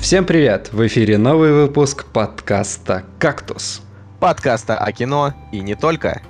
Всем привет! В эфире новый выпуск подкаста «Кактус». Подкаста о кино и не только.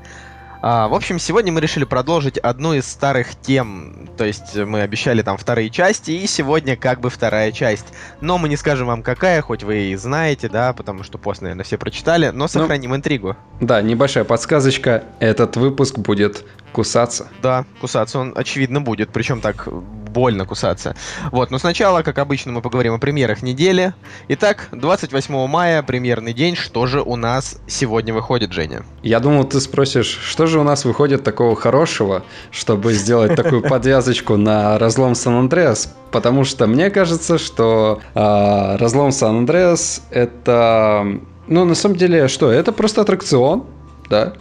А, в общем, сегодня мы решили продолжить одну из старых тем. То есть мы обещали там вторые части, и сегодня как бы вторая часть. Но мы не скажем вам какая, хоть вы и знаете, да, потому что пост, наверное, все прочитали, но сохраним ну, интригу. Да, небольшая подсказочка. Этот выпуск будет кусаться. Да, кусаться он, очевидно, будет. Причем так больно кусаться. Вот, но сначала, как обычно, мы поговорим о премьерах недели. Итак, 28 мая, премьерный день. Что же у нас сегодня выходит, Женя? Я думал, ты спросишь, что же у нас выходит такого хорошего, чтобы сделать такую подвязочку на разлом Сан-Андреас? Потому что мне кажется, что э, разлом Сан-Андреас это... Ну, на самом деле, что? Это просто аттракцион, да?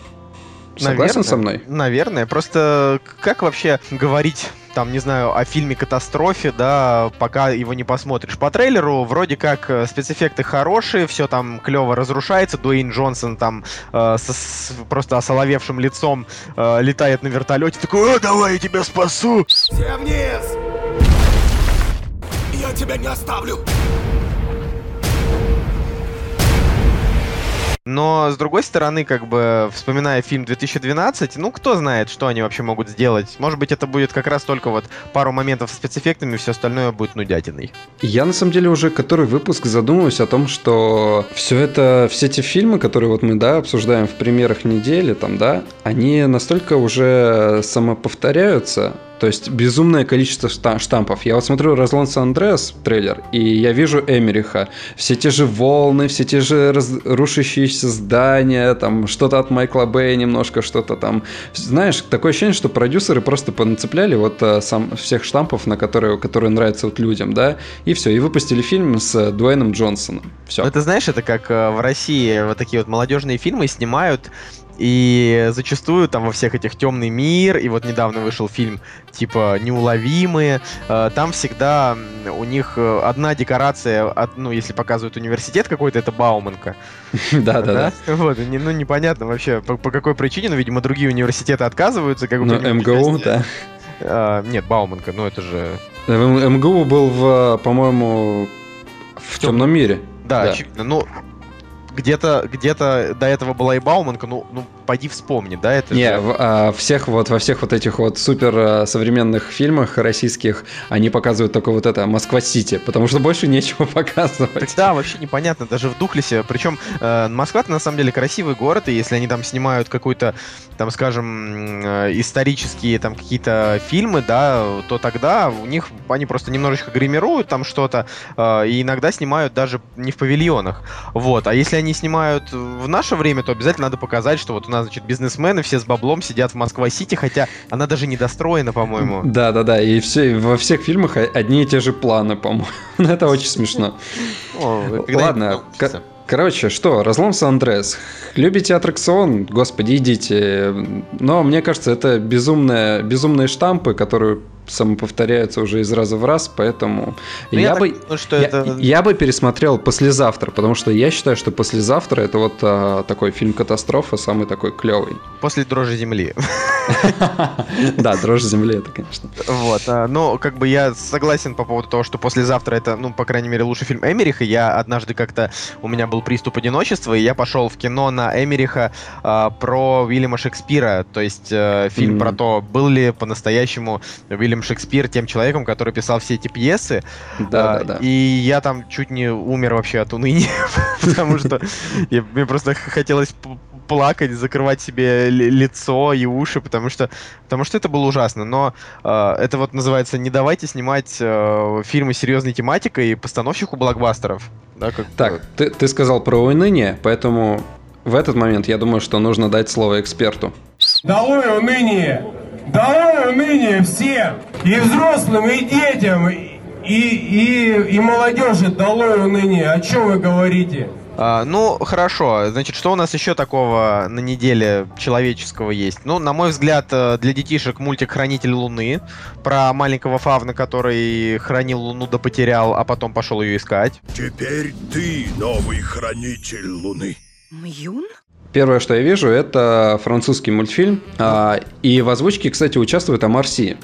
Согласен наверное, со мной? Наверное. Просто как вообще говорить там, не знаю, о фильме «Катастрофе», да, пока его не посмотришь. По трейлеру вроде как э, спецэффекты хорошие, все там клево разрушается. Дуэйн Джонсон там э, с, с просто осоловевшим лицом э, летает на вертолете, такой, о, давай я тебя спасу! Все вниз! Я тебя не оставлю! Но, с другой стороны, как бы, вспоминая фильм 2012, ну, кто знает, что они вообще могут сделать. Может быть, это будет как раз только вот пару моментов с спецэффектами, все остальное будет нудятиной. Я, на самом деле, уже который выпуск задумываюсь о том, что все это, все эти фильмы, которые вот мы, да, обсуждаем в примерах недели, там, да, они настолько уже самоповторяются, то есть безумное количество штампов. Я вот смотрю «Разлон Сан-Андреас» трейлер, и я вижу Эмериха. Все те же волны, все те же рушащиеся здания, там что-то от Майкла Бэя немножко, что-то там. Знаешь, такое ощущение, что продюсеры просто понацепляли вот а, сам, всех штампов, на которые, которые нравятся вот людям, да, и все, и выпустили фильм с Дуэйном Джонсоном. Все. Это знаешь, это как э, в России вот такие вот молодежные фильмы снимают и зачастую там во всех этих темный мир, и вот недавно вышел фильм типа Неуловимые, э, там всегда у них э, одна декорация, ну, если показывают университет какой-то, это Бауманка. Да, да, да. Вот, ну, непонятно вообще, по какой причине, но, видимо, другие университеты отказываются. Как ну, МГУ, да. А, нет, Бауманка, ну это же... МГУ был, в, по-моему, в темном мире. Да, очевидно. Ну, где-то где до этого была и Бауманка, ну, ну пойди вспомни, да, это Не, же... в, а, всех вот, во всех вот этих вот супер а, современных фильмах российских они показывают только вот это Москва-Сити, потому что больше нечего показывать. Да, вообще непонятно, даже в Духлесе, причем э, Москва на самом деле красивый город, и если они там снимают какой-то, там, скажем, э, исторические там какие-то фильмы, да, то тогда у них они просто немножечко гримируют там что-то, э, и иногда снимают даже не в павильонах, вот, а если они снимают в наше время, то обязательно надо показать, что вот у нас значит, бизнесмены все с баблом сидят в Москва-Сити, хотя она даже недостроена, по-моему. Да, да, да. И все, во всех фильмах одни и те же планы, по-моему. Это очень смешно. Ладно, Короче, что, разлом Сан-Андреас. Любите аттракцион? Господи, идите. Но мне кажется, это безумные, безумные штампы, которые самоповторяются уже из раза в раз, поэтому ну, я, я бы думаю, что я, это... я бы пересмотрел послезавтра, потому что я считаю, что послезавтра это вот а, такой фильм катастрофа, самый такой клевый. После дрожи земли. Да, дрожи земли это, конечно. Вот, а, но как бы я согласен по поводу того, что послезавтра это, ну, по крайней мере, лучший фильм Эмериха. Я однажды как-то у меня был приступ одиночества, и я пошел в кино на Эмериха а, про Уильяма Шекспира, то есть э, фильм про то, был ли по-настоящему Уильям Уильям Шекспир тем человеком, который писал все эти пьесы. Да, а, да, да. И я там чуть не умер вообще от уныния, потому что мне просто хотелось плакать, закрывать себе лицо и уши, потому что, потому что это было ужасно. Но э, это вот называется «Не давайте снимать э, фильмы с серьезной тематикой постановщику блокбастеров». Да, как так, ты, ты сказал про уныние, поэтому в этот момент я думаю, что нужно дать слово эксперту. Долой уныние! Долой уныние всем! И взрослым, и детям, и, и, и молодежи долой уныние! О чем вы говорите? А, ну, хорошо. Значит, что у нас еще такого на неделе человеческого есть? Ну, на мой взгляд, э, для детишек мультик «Хранитель Луны» про маленького фавна, который хранил Луну да потерял, а потом пошел ее искать. Теперь ты новый хранитель Луны. Мьюн? Первое, что я вижу, это французский мультфильм. А, и в озвучке, кстати, участвует Амар Си.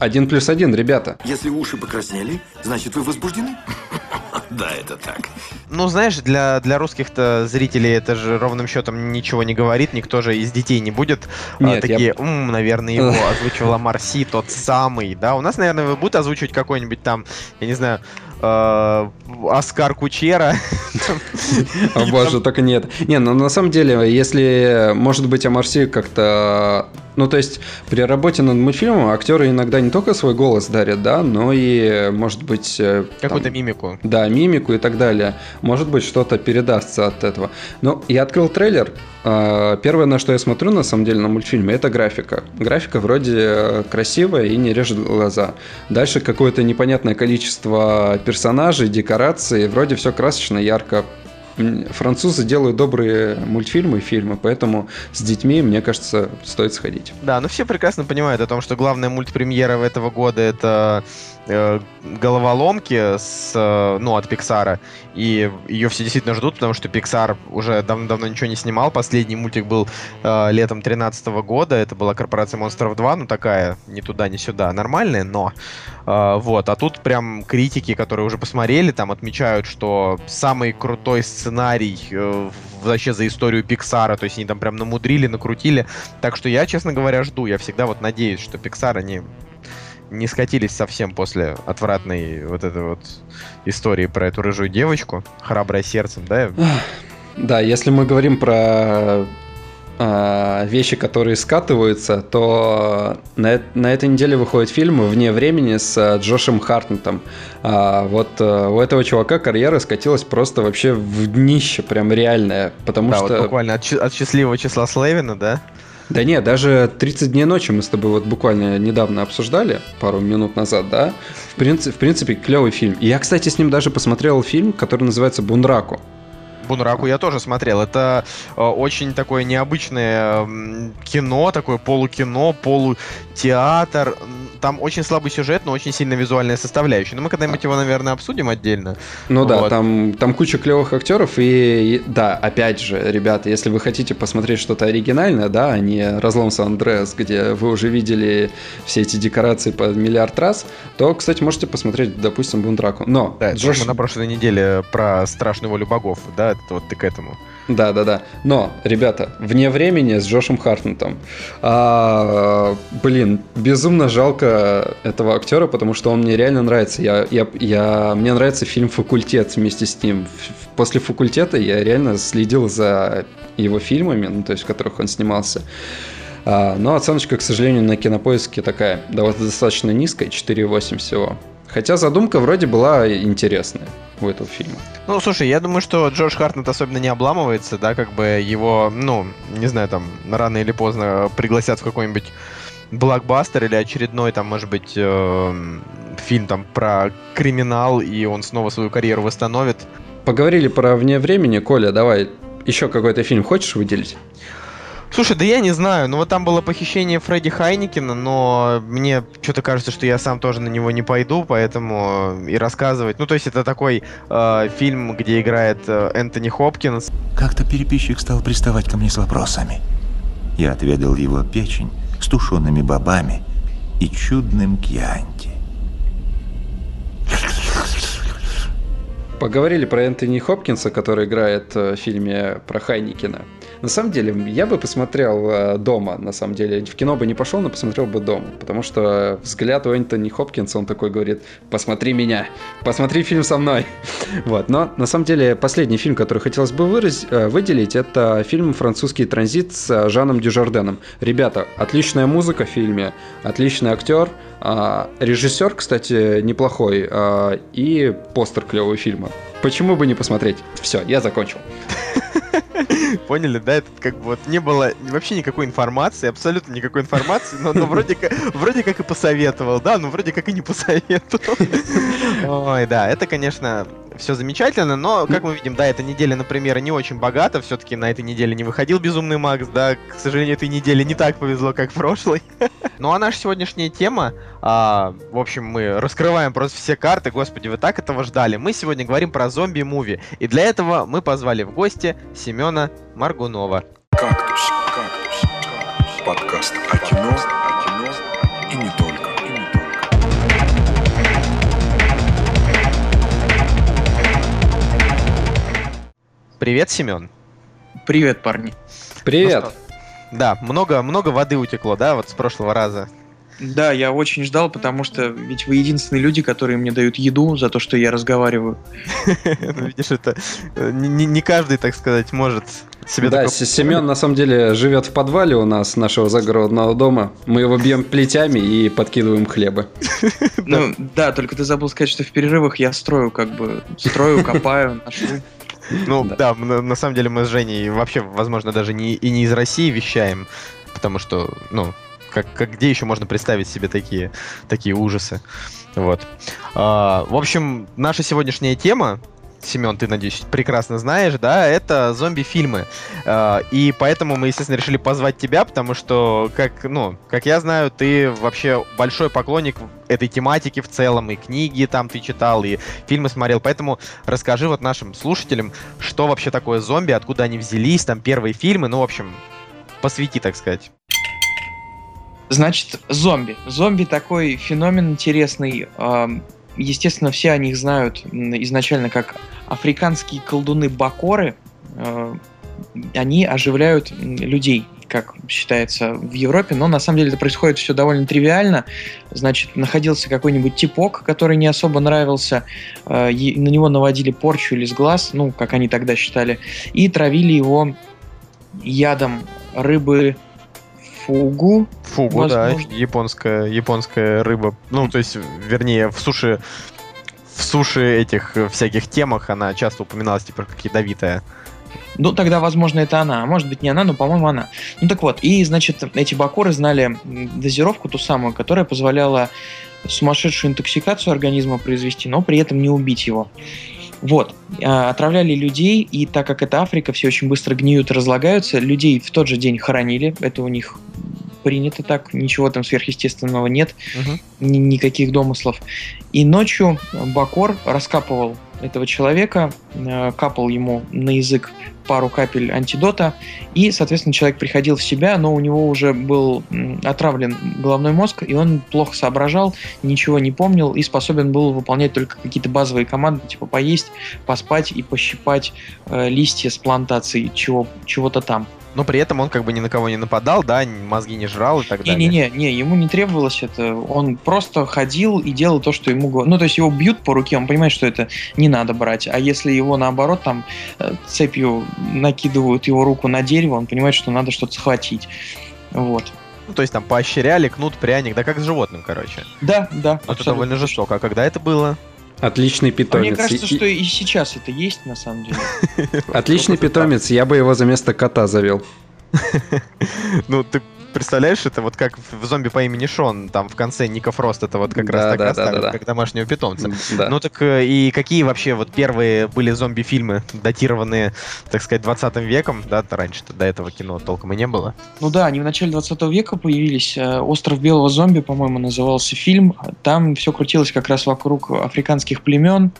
Один плюс один, ребята. Если уши покраснели, значит вы возбуждены. Да, это так. Ну, знаешь, для, для русских-то зрителей это же ровным счетом ничего не говорит, никто же из детей не будет а, Нет, такие, я- «М, наверное, его озвучивала Марси, тот самый, да? У нас, наверное, будут озвучивать какой-нибудь там, я не знаю, Оскар Кучера. О боже, только нет. Не, ну на самом деле, если, может быть, о Марси как-то... Ну, то есть, при работе над мультфильмом актеры иногда не только свой голос дарят, да, но и, может быть... э, Какую-то мимику. Да, мимику и так далее. Может быть, что-то передастся от этого. Но я открыл трейлер. а, Первое, на что я смотрю, на самом деле, на мультфильме, это графика. Графика вроде э, красивая и не режет глаза. Дальше какое-то непонятное количество персонажей, декораций. Вроде все красочно, ярко. Французы делают добрые мультфильмы и фильмы, поэтому с детьми, мне кажется, стоит сходить. Да, ну все прекрасно понимают о том, что главная мультпремьера этого года это э, головоломки с, э, ну, от Пиксара. И ее все действительно ждут, потому что Pixar уже давно-давно ничего не снимал. Последний мультик был э, летом 2013 года. Это была корпорация монстров 2, ну такая, ни туда, ни сюда, нормальная, но э, вот. А тут прям критики, которые уже посмотрели, там отмечают, что самый крутой сценарий э, вообще за историю Пиксара. То есть они там прям намудрили, накрутили. Так что я, честно говоря, жду. Я всегда вот надеюсь, что Pixar они не скатились совсем после отвратной вот этой вот истории про эту рыжую девочку, храбрая сердцем, да? Да, если мы говорим про а, вещи, которые скатываются, то на, э- на этой неделе выходит фильм «Вне времени» с а, Джошем Хартнетом. А, вот а, у этого чувака карьера скатилась просто вообще в днище, прям реальное, потому да, что... вот буквально от, от счастливого числа Слевина, да? Да нет, даже 30 дней ночи мы с тобой вот буквально недавно обсуждали, пару минут назад, да? В принципе, в принципе клевый фильм. И я, кстати, с ним даже посмотрел фильм, который называется «Бунраку». Бунраку я тоже смотрел. Это э, очень такое необычное кино, такое полукино, полутеатр. М, Там очень слабый сюжет, но очень сильно визуальная составляющая. Но мы когда-нибудь его, наверное, обсудим отдельно. Ну да, Вот. там, там куча клевых актеров, и, и- да, опять же, ребята, если вы хотите посмотреть что-то оригинальное, да, а не разлом Сан-Андреас, где вы уже видели все эти декорации по миллиард раз, то, кстати, можете посмотреть, допустим, Бунраку. Но Да, Джош... мы на прошлой неделе про страшную волю богов, да, это вот ты к этому. Да, да, да. Но, ребята, вне времени с Джошем Хартнетом. А, блин, безумно жалко этого актера, потому что он мне реально нравится. Я, я, я, мне нравится фильм «Факультет» вместе с ним. После «Факультета» я реально следил за его фильмами, ну, то есть в которых он снимался. А, но оценочка, к сожалению, на кинопоиске такая, да, достаточно низкая, 4,8 всего. Хотя задумка вроде была интересная у этого фильма. Ну, слушай, я думаю, что Джордж Хартнет особенно не обламывается, да, как бы его, ну, не знаю, там, рано или поздно пригласят в какой-нибудь блокбастер или очередной, там, может быть, эм, фильм там про криминал, и он снова свою карьеру восстановит. Поговорили про вне времени. Коля, давай еще какой-то фильм хочешь выделить? Слушай, да я не знаю, ну вот там было похищение Фредди Хайникина, но мне что-то кажется, что я сам тоже на него не пойду, поэтому и рассказывать. Ну, то есть это такой э, фильм, где играет э, Энтони Хопкинс, Как-то переписчик стал приставать ко мне с вопросами. Я отведал его печень с тушеными бобами и чудным кьянти. Поговорили про Энтони Хопкинса, который играет э, в фильме про Хайникина. На самом деле, я бы посмотрел э, дома, на самом деле. В кино бы не пошел, но посмотрел бы дома. Потому что взгляд у Энтони Хопкинса, он такой говорит, посмотри меня, посмотри фильм со мной. Вот. Но на самом деле, последний фильм, который хотелось бы выраз- э, выделить, это фильм «Французский транзит» с э, Жаном Дюжарденом. Ребята, отличная музыка в фильме, отличный актер, а, режиссер, кстати, неплохой, а, и постер клевого фильма. Почему бы не посмотреть? Все, я закончил. Поняли, да? Это как бы вот не было вообще никакой информации, абсолютно никакой информации, но, но вроде, как, вроде как и посоветовал, да, но вроде как и не посоветовал. Ой, да, это, конечно, все замечательно, но, как мы видим, да, эта неделя, например, не очень богата, все-таки на этой неделе не выходил Безумный Макс, да, к сожалению, этой неделе не так повезло, как в прошлой. Ну а наша сегодняшняя тема, а, в общем, мы раскрываем просто все карты, господи, вы так этого ждали. Мы сегодня говорим про зомби-муви, и для этого мы позвали в гости Семена Маргунова. Кактус, кактус, кактус. Подкаст о кино, Привет, Семен. Привет, парни. Привет. Ну Да, много, много воды утекло, да, вот с прошлого раза. Да, я очень ждал, потому что ведь вы единственные люди, которые мне дают еду за то, что я разговариваю. Ну, Видишь, это э, не, каждый, так сказать, может себе да, Семен на самом деле живет в подвале у нас, нашего загородного дома. Мы его бьем плетями и подкидываем хлебы. Ну, да, только ты забыл сказать, что в перерывах я строю, как бы, строю, копаю, ношу. Ну Да. на самом деле мы с Женей вообще, возможно, даже не, и не из России вещаем, потому что, ну, как, как где еще можно представить себе такие, такие ужасы? Вот. А, в общем, наша сегодняшняя тема, Семен, ты, надеюсь, прекрасно знаешь, да, это зомби-фильмы. А, и поэтому мы, естественно, решили позвать тебя, потому что, как, ну, как я знаю, ты вообще большой поклонник этой тематики в целом, и книги там ты читал, и фильмы смотрел, поэтому расскажи вот нашим слушателям, что вообще такое зомби, откуда они взялись, там первые фильмы, ну, в общем, посвяти, так сказать. Значит, зомби. Зомби такой феномен интересный. Естественно, все о них знают изначально как африканские колдуны-бакоры. Э, Они оживляют людей, как считается в Европе, но на самом деле это происходит все довольно тривиально. Значит, находился какой-нибудь типок, который не особо нравился, э, на него наводили порчу или с глаз, ну, как они тогда считали, и травили его ядом рыбы фугу, Фугу, да, Возможно. японская, японская рыба. Ну, то есть, вернее, в суше в суше этих э, всяких темах она часто упоминалась, типа, как ядовитая. Ну, тогда, возможно, это она. Может быть, не она, но, по-моему, она. Ну, так вот. И, значит, эти бакоры знали дозировку ту самую, которая позволяла сумасшедшую интоксикацию организма произвести, но при этом не убить его. Вот. А, Отравляли людей, и так как это Африка, все очень быстро гниют и разлагаются, людей в тот же день хоронили. Это у них принято так, ничего там сверхъестественного нет ни- никаких домыслов. И ночью Бакор раскапывал этого человека, э, капал ему на язык пару капель антидота, и, соответственно, человек приходил в себя, но у него уже был отравлен головной мозг, и он плохо соображал, ничего не помнил и способен был выполнять только какие-то базовые команды, типа поесть, поспать и пощипать э, листья с плантаций чего, чего-то там. Но при этом он как бы ни на кого не нападал, да, мозги не жрал и так далее. Не-не-не, не, ему не требовалось это. Он просто ходил и делал то, что ему говорят. Ну, то есть его бьют по руке, он понимает, что это не надо брать. А если его наоборот там э, цепью накидывают его руку на дерево, он понимает, что надо что-то схватить. Вот. Ну, то есть там поощряли, кнут, пряник, да как с животным, короче. Да, да. Но это довольно жестоко. А когда это было? Отличный А мне питомец. кажется, И- что и сейчас это есть, на самом деле. Отличный питомец, я бы его за место кота завел. Ну, ты представляешь, это вот как в зомби по имени Шон, там в конце Ника Фрост, это вот как раз Да, так да, да, расставили, да, да. как домашнего питомца. Да. Ну так э, и какие вообще вот первые были зомби-фильмы, датированные, так сказать, 20 веком, да, раньше-то до этого кино толком и не было. Ну да, они в начале 20 века появились. Э, «Остров белого зомби», по-моему, назывался фильм. Там все крутилось как раз вокруг африканских племен,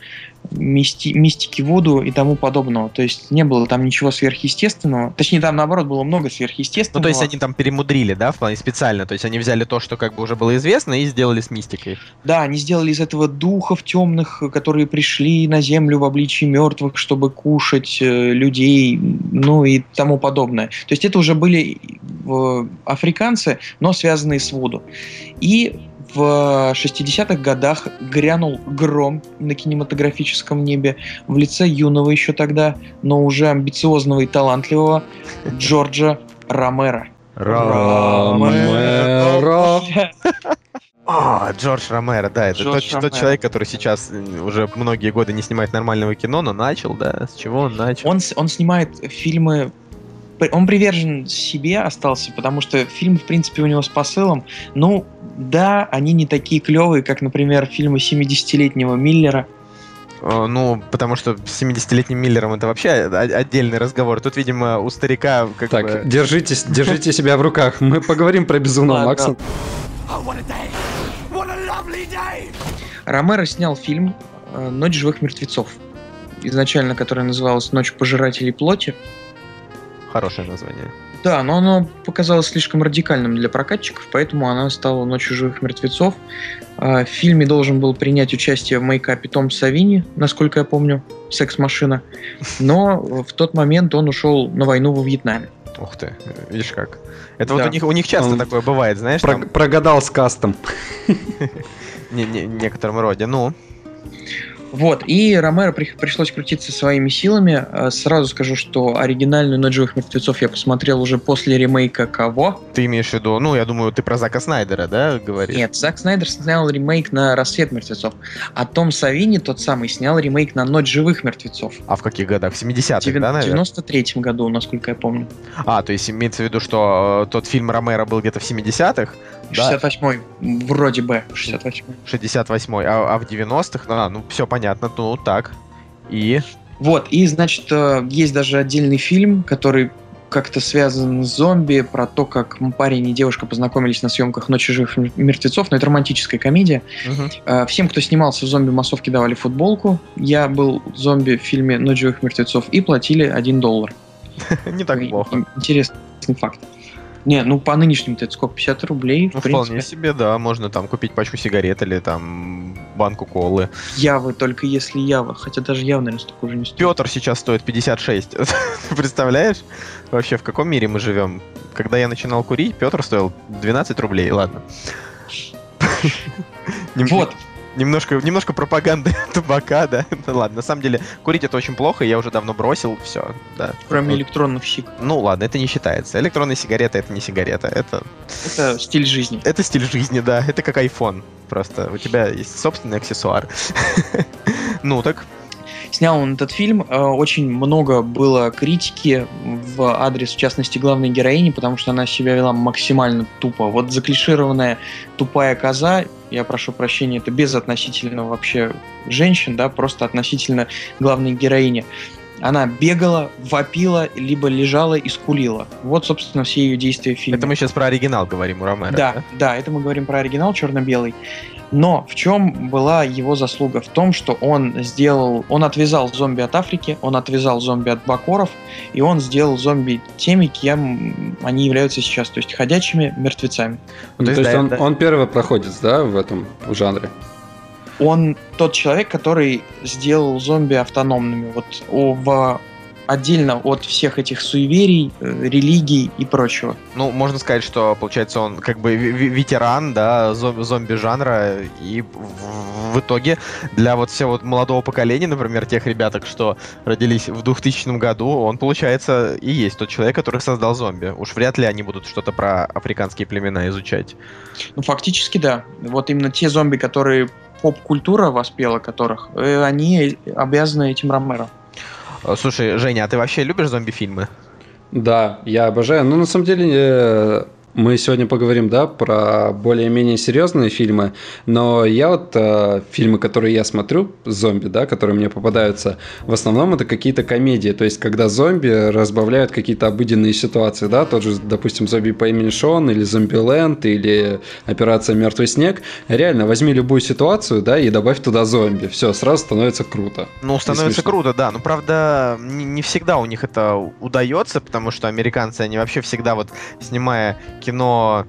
мисти- мистики Вуду и тому подобного. То есть не было там ничего сверхъестественного. Точнее, там наоборот было много Ну, сверхъестественного. то есть они там перемудрили, да, в плане специально, то есть они взяли то, что как бы уже было известно, и сделали с мистикой. Да, они сделали из этого духов темных, которые пришли на землю в обличии мертвых, чтобы кушать э, людей, ну и тому подобное. То есть это уже были э, африканцы, но связанные с Вуду. И в 60-х годах грянул гром на кинематографическом небе в лице юного еще тогда, но уже амбициозного и талантливого Джорджа Ромера. Ромеро. А, Джордж Ромеро, да, это тот, тот человек, который сейчас э, уже многие годы не снимает нормального кино, но начал, да, с чего он начал? Он, с- он снимает фильмы... Он привержен себе остался, потому что фильм, в принципе, у него с посылом. Ну, да, они не такие клевые, как, например, фильмы 70-летнего Миллера. Э, Ну, потому что с 70-летним Миллером это вообще отдельный разговор. Тут, видимо, у старика как Так, бы... держитесь, держите себя в руках. Мы поговорим про безумного. Макса. Ромеро снял фильм э, «Ночь живых мертвецов», изначально который назывался «Ночь пожирателей плоти». Хорошее название. Да, но оно показалось слишком радикальным для прокатчиков, поэтому она стала «Ночью живых мертвецов». А, В фильме должен был принять участие в мейкапе Том Савини, насколько я помню, «Секс-машина». Но в тот момент он ушел на войну во Вьетнаме. Ух ты, видишь как. Это вот Да. у них, у них часто Он такое бывает, знаешь, Про- там, Прогадал с кастом. не- не- в некотором роде. Ну, Вот, и Ромеро при- пришлось крутиться своими силами. А, Сразу скажу, что оригинальную «Ночь живых мертвецов» я посмотрел уже после ремейка кого? ты имеешь в виду, ну, я думаю, ты про Зака Снайдера, да, говоришь? Нет, Зак Снайдер снял ремейк на «Рассвет мертвецов», а Том Савини, тот самый, снял ремейк на «Ночь живых мертвецов». А в каких годах? В 70-х, Девян- да, В наверное? 93-м году, насколько я помню. А, то есть имеется в виду, что э, тот фильм Ромеро был где-то в 70-х, да, 68-й, вроде бы, 68-й. 68-й, а, а в 90-х, а, ну, все понятно, ну, так. И... Вот, и, значит, э, есть даже отдельный фильм, который как-то связан с зомби, про то, как парень и девушка познакомились на съемках «Ночи живых мертвецов», но это романтическая комедия. Э, Всем, кто снимался в зомби-массовке, давали футболку. Я был зомби в фильме «Ночь живых мертвецов» и платили 1 доллар. Не так плохо. ин- Интересный факт. Не, ну по нынешним-то это сколько? 50 рублей, Ну, в принципе. вполне себе, да, можно там купить пачку сигарет или там банку колы. Явы, только если Ява. Хотя даже Ява, наверное, столько уже не стоит. Петр сейчас стоит 56. Ты Представляешь? Вообще, в каком мире мы живем? Когда я начинал курить, Петр стоил 12 рублей, ладно. Вот, Немножко, немножко пропаганды табака, да. Ну ладно, на самом деле, курить это очень плохо, я уже давно бросил, все, да. кроме Вот. электронных сик. Ну ладно, это не считается. Электронная сигарета это не сигарета, это, Это стиль жизни. это стиль жизни, да. Это как iPhone. Просто у тебя есть собственный аксессуар. Ну так, Снял он этот фильм. э, Очень много было критики в адрес, в частности, главной героини, потому что она себя вела максимально тупо. Вот заклишированная тупая коза, я прошу прощения, это без относительно вообще женщин, да, просто относительно главной героини. Она бегала, вопила, либо лежала и скулила. Вот, собственно, все ее действия в фильме. это мы сейчас про оригинал говорим у Ромеро. Да, да, это мы говорим про оригинал черно-белый. Но в чем была его заслуга? В том, что он сделал, он отвязал зомби от Африки, он отвязал зомби от бакоров, и он сделал зомби теми, кем они являются сейчас, то есть ходячими мертвецами. Ну, то то есть, да, он, да. он первый проходец, да, в этом жанре? Он тот человек, который сделал зомби автономными, вот в отдельно от всех этих суеверий, э, религий и прочего. Ну, можно сказать, что, получается, он как бы ветеран, да, зом- зомби-жанра, и в, в итоге для вот всего вот молодого поколения, например, тех ребяток, что родились в 2000 году, он, получается, и есть тот человек, который создал зомби. Уж вряд ли они будут что-то про африканские племена изучать. Ну, фактически, да. Вот именно те зомби, которые поп-культура воспела которых, э, они обязаны этим Ромеро. Э, Слушай, Женя, а ты вообще любишь зомби-фильмы? Да, я обожаю. Ну, на самом деле, э, мы сегодня поговорим, да, про более-менее серьезные фильмы, но я вот э, фильмы, которые я смотрю, зомби, да, которые мне попадаются, в основном это какие-то комедии, то есть когда зомби разбавляют какие-то обыденные ситуации, да, тот же, допустим, зомби по имени Шон или Зомбиленд или Операция Мертвый снег, реально возьми любую ситуацию, да, и добавь туда зомби, все, сразу становится круто. Ну, становится круто, да. Но, правда, не, не всегда у них это удается, потому что американцы, они вообще всегда вот, снимая кино э,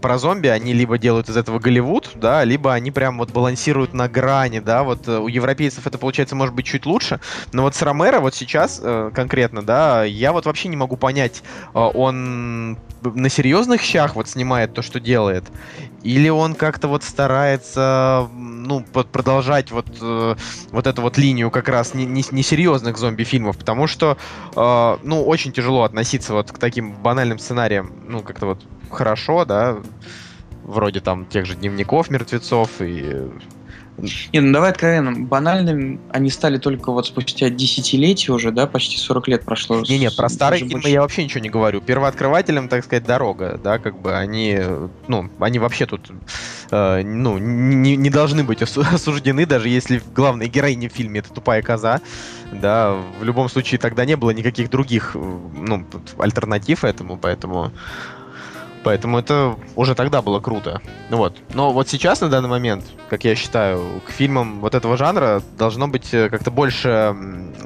про зомби, они либо делают из этого Голливуд, да, либо они прям вот балансируют на грани, да, вот э, у европейцев это получается может быть чуть лучше, но вот с Ромеро вот сейчас э, конкретно, да, я вот вообще не могу понять, э, он на серьезных щах вот снимает то, что делает, или он как-то вот старается, ну, продолжать вот, э, вот эту вот линию как раз не- не- несерьезных зомби-фильмов, потому что, э, ну, очень тяжело относиться вот к таким банальным сценариям, ну, как-то вот хорошо, да, вроде там тех же дневников мертвецов и... Не, ну давай откровенно, банальными они стали только вот спустя десятилетия уже, да, почти 40 лет прошло. Не, нет, про старые фильмы больше. я вообще ничего не говорю. Первооткрывателям, так сказать, дорога, да, как бы они, ну, они вообще тут, э, ну, не, не должны быть осу- осуждены, даже если главная героиня в фильме это тупая коза, да, в любом случае тогда не было никаких других, э, ну, альтернатив этому, поэтому... Поэтому это уже тогда было круто. Ну вот. Но вот сейчас, на данный момент, как я считаю, к фильмам вот этого жанра должно быть э, как-то больше,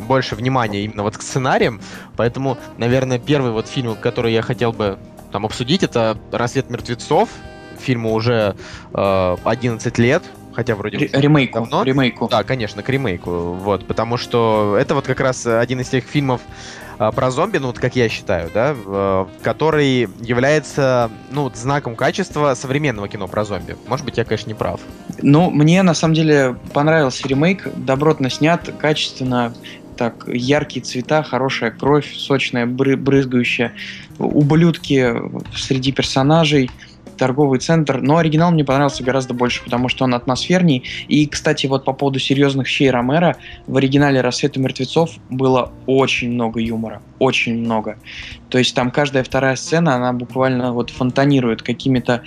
больше внимания именно вот к сценариям. Поэтому, наверное, первый вот фильм, который я хотел бы там обсудить, это «Рассвет мертвецов». Фильму уже э, 11 лет, хотя вроде... Ре- Ремейку. давно. Ремейку. Да, конечно, к ремейку. Вот, потому что это вот как раз один из тех фильмов про зомби, ну вот как я считаю, да, э, который является, ну, знаком качества современного кино про зомби. Может быть, я, конечно, не прав. Ну, мне на самом деле понравился ремейк. Добротно снят, качественно. Так, яркие цвета, хорошая кровь, сочная, бры- брызгающая. Ублюдки среди персонажей торговый центр, но оригинал мне понравился гораздо больше, потому что он атмосферней. И, кстати, вот по поводу серьезных щей Ромера, в оригинале «Рассвета мертвецов» было очень много юмора, очень много. То есть там каждая вторая сцена, она буквально вот фонтанирует какими-то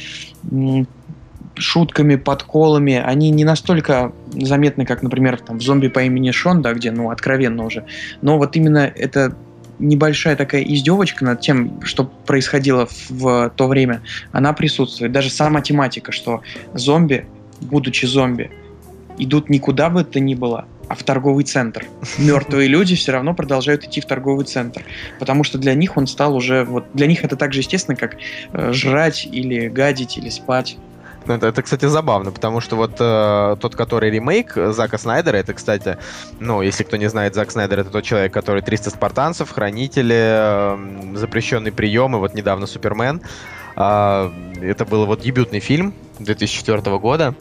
шутками, подколами. Они не настолько заметны, как, например, там, в «Зомби по имени Шон», да, где, ну, откровенно уже. Но вот именно это небольшая такая издевочка над тем, что происходило в, то время, она присутствует. Даже сама тематика, что зомби, будучи зомби, идут никуда бы то ни было, а в торговый центр. Мертвые люди все равно продолжают идти в торговый центр, потому что для них он стал уже вот для них это так же естественно, как э, жрать или гадить или спать. Ну, Это, это, кстати, забавно, потому что вот э, тот, который ремейк Зака Снайдера, это, кстати, ну, если кто не знает, Зак Снайдер это тот человек, который 300 спартанцев, хранители, э, запрещенный прием, и вот недавно Супермен. Это был вот дебютный фильм 2004 года.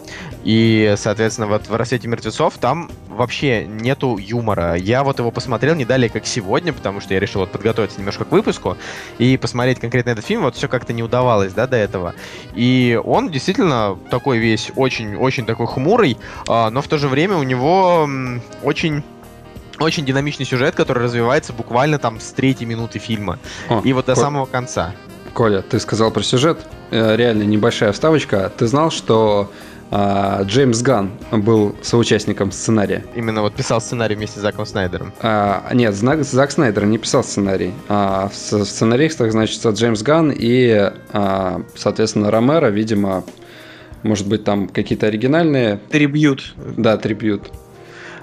И, соответственно, вот в «Рассвете мертвецов» там вообще нету юмора. Я вот его посмотрел не далее, как сегодня, потому что я решил вот подготовиться немножко к выпуску и посмотреть конкретно этот фильм. Вот все как-то не удавалось, да, до этого. И он действительно такой весь очень-очень такой хмурый, а, но в то же время у него очень очень динамичный сюжет, который развивается буквально там с третьей минуты фильма. О, И вот до Коль- самого конца. Коля, ты сказал про сюжет. Э, Реально небольшая вставочка. Ты знал, что а, Джеймс Ган был соучастником сценария? Именно вот писал сценарий вместе с Заком Снайдером. А, нет, Зак, Зак Снайдер не писал сценарий. А, в в сценаристах значится Джеймс Ган и, а, соответственно, Ромеро, видимо, может быть, там какие-то оригинальные, Трибьют. да, трибют.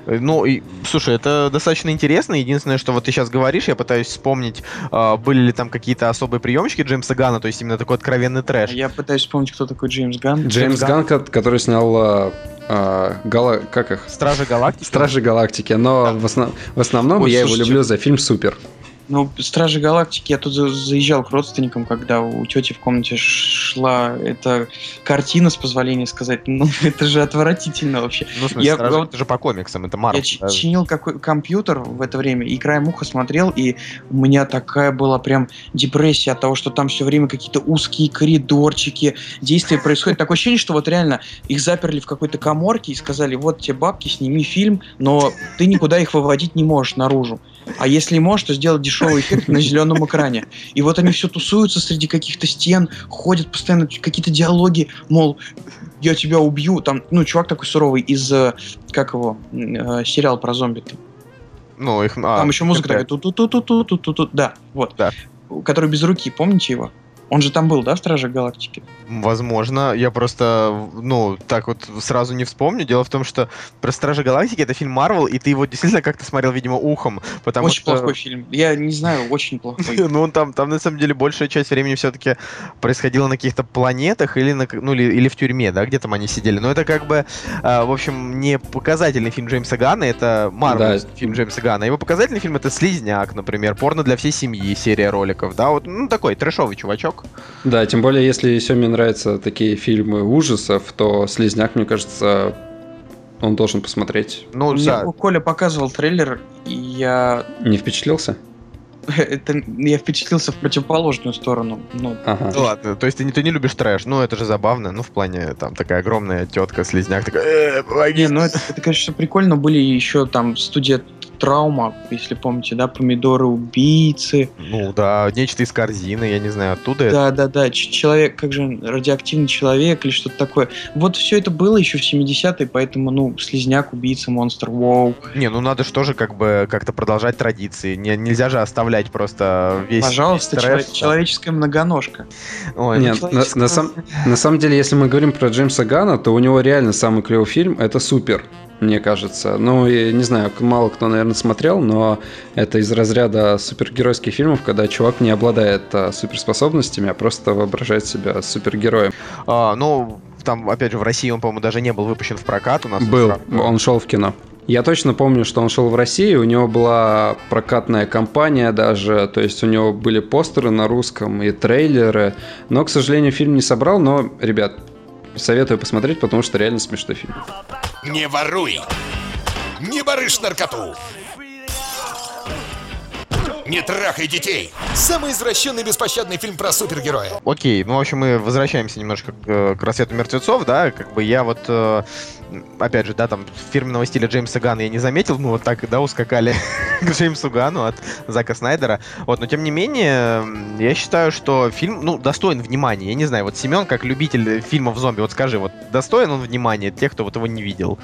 Э, Ну, и, слушай, это достаточно интересно. Единственное, что вот ты сейчас говоришь, я пытаюсь вспомнить, а, были ли там какие-то особые приемчики Джеймса Гана, то есть именно такой откровенный трэш. Я пытаюсь вспомнить, кто такой Джеймс Ган. Джеймс Ган, ко- который снял а, а, Гала... как их? Стражи Галактики. Стражи Галактики, но в, основ- в основном Ой, я его слушайте. люблю за фильм Супер. Ну, Стражи Галактики, я тут за- заезжал к родственникам, когда у тети в комнате шла эта картина, с позволения сказать. Ну, это же отвратительно вообще. Ну, смысле, Я- Стражи- вот- это же по комиксам, это Марвел. Я ч- чинил какой компьютер в это время и краем уха смотрел, и у меня такая была прям депрессия от того, что там все время какие-то узкие коридорчики, действия происходят. Такое ощущение, что вот реально их заперли в какой-то коморке и сказали, вот тебе бабки, сними фильм, но ты никуда их выводить не можешь наружу. А если можешь, то сделать дешевый эффект на зеленом экране. И вот они все тусуются среди каких-то стен, ходят постоянно какие-то диалоги, мол, я тебя убью. Там, ну, чувак такой суровый из, э, как его, э, сериал про зомби. Ну, их... А, там еще музыка такая, ту ту ту ту ту ту ту да, вот. Да. Который без руки, помните его? Он же там был, да, в Страже Галактики? Возможно, я просто, ну, так вот сразу не вспомню. Дело в том, что про Стражи Галактики это фильм Марвел, и ты его действительно как-то смотрел, видимо, ухом, потому очень что... плохой фильм. Я не знаю, очень плохой. Ну, он там, там на самом деле большая часть времени все-таки происходило на каких-то планетах или, на, ну, или, или в тюрьме, да, где там они сидели. Но это как бы, а, в общем, не показательный фильм Джеймса Ганна, это Марвел Да. фильм Джеймса Ганна. Его показательный фильм это Слизняк, например, порно для всей семьи, серия роликов, да, вот, ну, такой трэшовый чувачок. Да, тем более, если Семе нравятся такие фильмы ужасов, то «Слизняк», мне кажется, он должен посмотреть. Ну, Мне да, Коля показывал трейлер, и я... Не впечатлился? Это, я впечатлился в противоположную сторону. Ну, Ага. Ну ладно, то есть ты не, ты не любишь трэш, ну это же забавно, ну в плане там такая огромная тетка слизняк такая, э, помоги. Не, ну это, это, конечно, прикольно. Были еще там студия травма, если помните, да, помидоры убийцы. Ну да, нечто из корзины, я не знаю, оттуда это. Да, да, да. Ч- Человек, как же радиоактивный человек или что-то такое. Вот все это было еще в 70-е, поэтому, ну, слизняк, убийца, монстр, вау. Не, ну надо же как бы как-то продолжать традиции. Не, нельзя же оставлять просто весь Пожалуйста, весь чело- трэш, да. человеческая многоножка. Ой, Нет, ну, на, на сам- на самом деле, если мы говорим про Джеймса Гана, то у него реально самый клевый фильм это Супер, мне кажется. Ну, и не знаю, мало кто, наверное, смотрел, но это из разряда супергеройских фильмов, когда чувак не обладает а, суперспособностями, а просто воображает себя супергероем. а, ну, там, опять же, в России он, по-моему, даже не был выпущен в прокат у нас. Был, он шел в кино. Я точно помню, что он шел в Россию, у него была прокатная кампания даже, то есть у него были постеры на русском и трейлеры, но, к сожалению, фильм не собрал, но, ребят, советую посмотреть, потому что реально смешной фильм. Не воруй! Не барышь наркоту! Не трахай детей! Самый извращенный беспощадный фильм про супергероя. Окей, ну, в общем, мы возвращаемся немножко к, э, к рассвету мертвецов, да, как бы я вот, э, опять же, да, там, фирменного стиля Джеймса Гана я не заметил, мы вот так, да, ускакали к Джеймсу Гану от Зака Снайдера, вот, но тем не менее, я считаю, что фильм, ну, достоин внимания, я не знаю, вот Семен, как любитель фильмов зомби, вот скажи, вот, достоин он внимания тех, кто вот его не видел?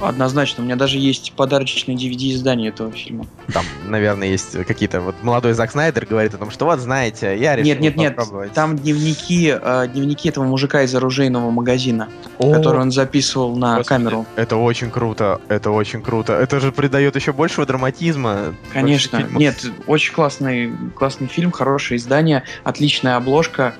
Однозначно, у меня даже есть подарочное DVD-издание этого фильма. Там, наверное, есть какие-то, вот, молодой Зак Снайдер говорит о том, что вот, знаете, я решил Нет, нет, нет, попробовать. там дневники, э, дневники этого мужика из оружейного магазина, О, который он записывал на Господи, камеру. Это очень круто, это очень круто. Это же придает еще большего драматизма. Конечно. Нет, очень классный, классный фильм, хорошее издание, отличная обложка.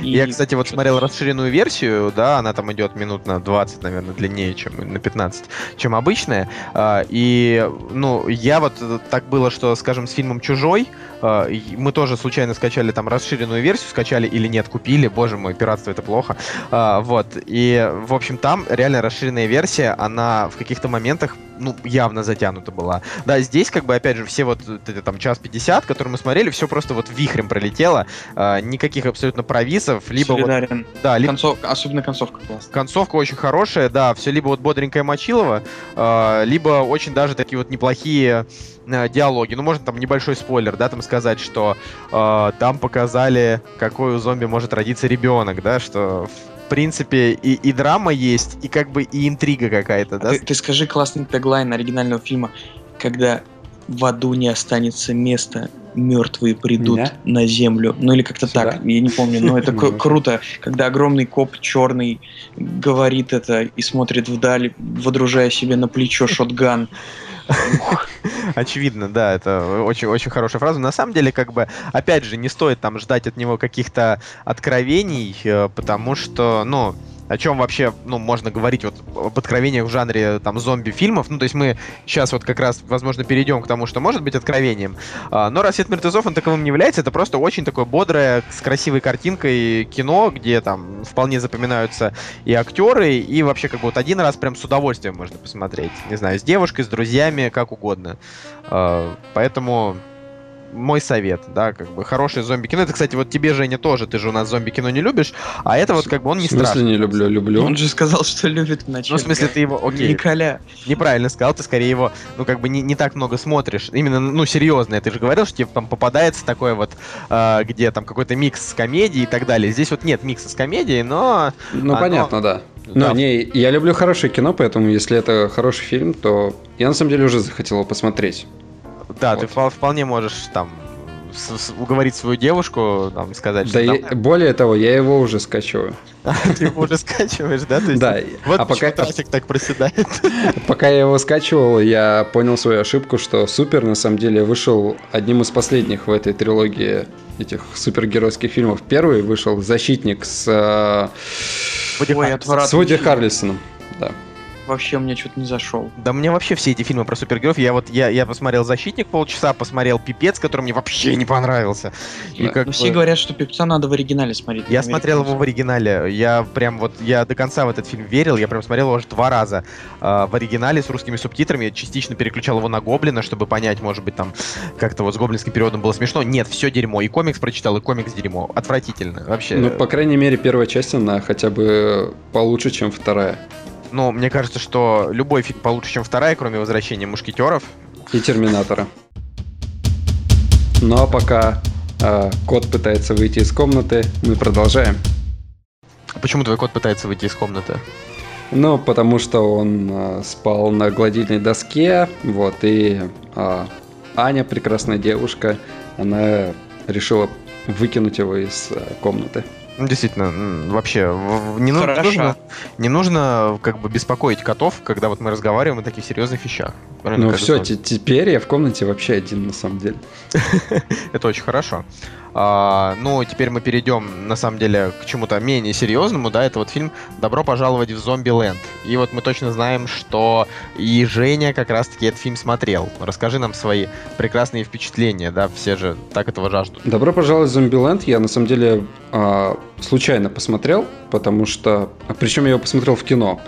И Я, кстати, вот смотрел расширенную версию, да, она там идет минут на 20, наверное, длиннее, чем на 15, чем обычная. А, И, ну, я вот э, так было, что, скажем, с фильмом «Чужой», а, мы тоже случайно скачали там расширенную версию, скачали или нет, купили, боже мой, пиратство это плохо. А, Вот, и, в общем, там реально расширенная версия, она в каких-то моментах, ну, явно затянута была. Да, здесь, как бы, опять же, все вот это, там час 50, который мы смотрели, все просто вот вихрем пролетело, никаких абсолютно провисов, либо вот, да, либо Концов- Особенно концовка классная. концовка очень хорошая, да, все либо вот бодренькое Мочилово, а, либо очень даже такие вот неплохие э, диалоги. Ну, можно там небольшой спойлер, да, там сказать, что э, там показали, какой у зомби может родиться ребенок, да, что в принципе и, и драма есть, и как бы и интрига какая-то, А да. ты, ты скажи классный теглайн оригинального фильма, когда в аду не останется места, мертвые придут Меня? на землю. Ну или как-то Сюда? так, я не помню, но это круто, когда огромный коп черный говорит это и смотрит вдаль, водружая себе на плечо шотган. Очевидно, да, это очень-очень хорошая фраза. На самом деле, как бы, опять же, не стоит там ждать от него каких-то откровений, э, потому что, ну, о чем вообще, ну, можно говорить вот об откровениях в жанре там зомби-фильмов. Ну, то есть мы сейчас вот как раз, возможно, перейдем к тому, что может быть откровением. А, Но «Рассвет мертвецов» он таковым не является. Это просто очень такое бодрое, с красивой картинкой кино, где там вполне запоминаются и актеры, и вообще как бы вот один раз прям с удовольствием можно посмотреть. Не знаю, с девушкой, с друзьями, как угодно. А, Поэтому мой совет, да, как бы хорошее зомби-кино. Это, кстати, вот тебе, Женя, тоже, ты же у нас зомби-кино не любишь, а это вот как бы он не В смысле страшный. не люблю, люблю. Он же сказал, что любит вначале. Ну, в смысле, ты его, окей, Николя. неправильно сказал, ты скорее его, ну, как бы не, не так много смотришь. Именно, ну, серьезное. Ты же говорил, что тебе там попадается такое вот, а, где там какой-то микс с комедией и так далее. Здесь вот нет микса с комедией, но... Ну, Оно- понятно, да. Да. Но не, я люблю хорошее кино, поэтому если это хороший фильм, то я на самом деле уже захотел его посмотреть. Да, Вот. ты впол- вполне можешь там с- с- уговорить свою девушку, там, сказать, Да что и- более того, я его уже скачиваю. там- ты его уже скачиваешь, да? То есть Да, Вот а пока, трафик так проседает. пока я его скачивал, я понял свою ошибку, что Супер на самом деле вышел одним из последних в этой трилогии этих супергеройских фильмов. Первый вышел «Защитник» с, э, Ой, с Вуди Харрельсоном. Вообще мне что-то не зашел. Да мне вообще все эти фильмы про супергероев, я вот, я, я посмотрел «Защитник» полчаса, посмотрел «Пипец», который мне вообще не понравился. И Да. как Но бы- все говорят, что певца надо в оригинале смотреть. Я смотрел его в оригинале. Я прям вот, я до конца в этот фильм верил. Я прям смотрел его аж два раза э, в оригинале с русскими субтитрами. Я частично переключал его на Гоблина, чтобы понять, может быть, там как-то вот с гоблинским переводом было смешно. Нет, все дерьмо. И комикс прочитал, и комикс дерьмо. Отвратительно. Вообще. Ну, по крайней мере, первая часть, она хотя бы получше, чем вторая. Ну, мне кажется, что любой фильм получше, чем вторая, кроме «Возвращения мушкетеров». И Терминатора. Ну а пока э, кот пытается выйти из комнаты, мы продолжаем. А Почему твой кот пытается выйти из комнаты? Ну, потому что он э, спал на гладильной доске, вот, и э, Аня, прекрасная девушка, она решила выкинуть его из э, комнаты. Ну, действительно, вообще, не, ну- нужно, не нужно как бы беспокоить котов, когда вот мы разговариваем о таких серьезных вещах. Правильно, Ну все, теперь я в комнате вообще один на самом деле. Это очень хорошо. А, ну, теперь мы перейдем, на самом деле, к чему-то менее серьезному, да, это вот фильм «Добро пожаловать в Зомби-ленд». И вот мы точно знаем, что и Женя как раз-таки этот фильм смотрел. Расскажи нам свои прекрасные впечатления, да, все же так этого жаждут. Добро пожаловать в Зомбиленд. Я на самом деле а, случайно посмотрел, потому что... Причем я его посмотрел в кино.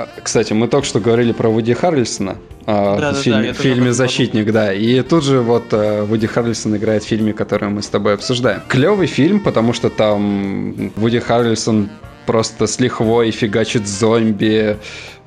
А, Кстати, мы только что говорили про Вуди Харрельсона а, Да-да-да, в фильме, в тоже об фильме «Защитник», да. И тут же вот а, Вуди Харрельсон играет в фильме, который мы с тобой обсуждаем. Клевый фильм, потому что там Вуди Харрельсон просто с лихвой фигачит зомби,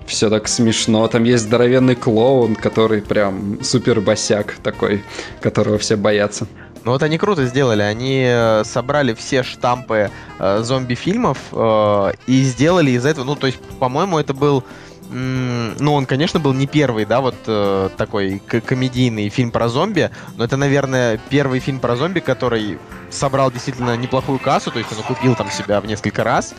все так смешно. Там есть здоровенный клоун, который прям супер босяк такой, которого все боятся. Ну вот они круто сделали, они э, собрали все штампы э, зомби-фильмов э, и сделали из этого, ну то есть, по-моему, это был, ну он, конечно, был не первый, да, вот э, такой комедийный фильм про зомби, но это, наверное, первый фильм про зомби, который собрал действительно неплохую кассу, то есть он окупил там себя в несколько раз.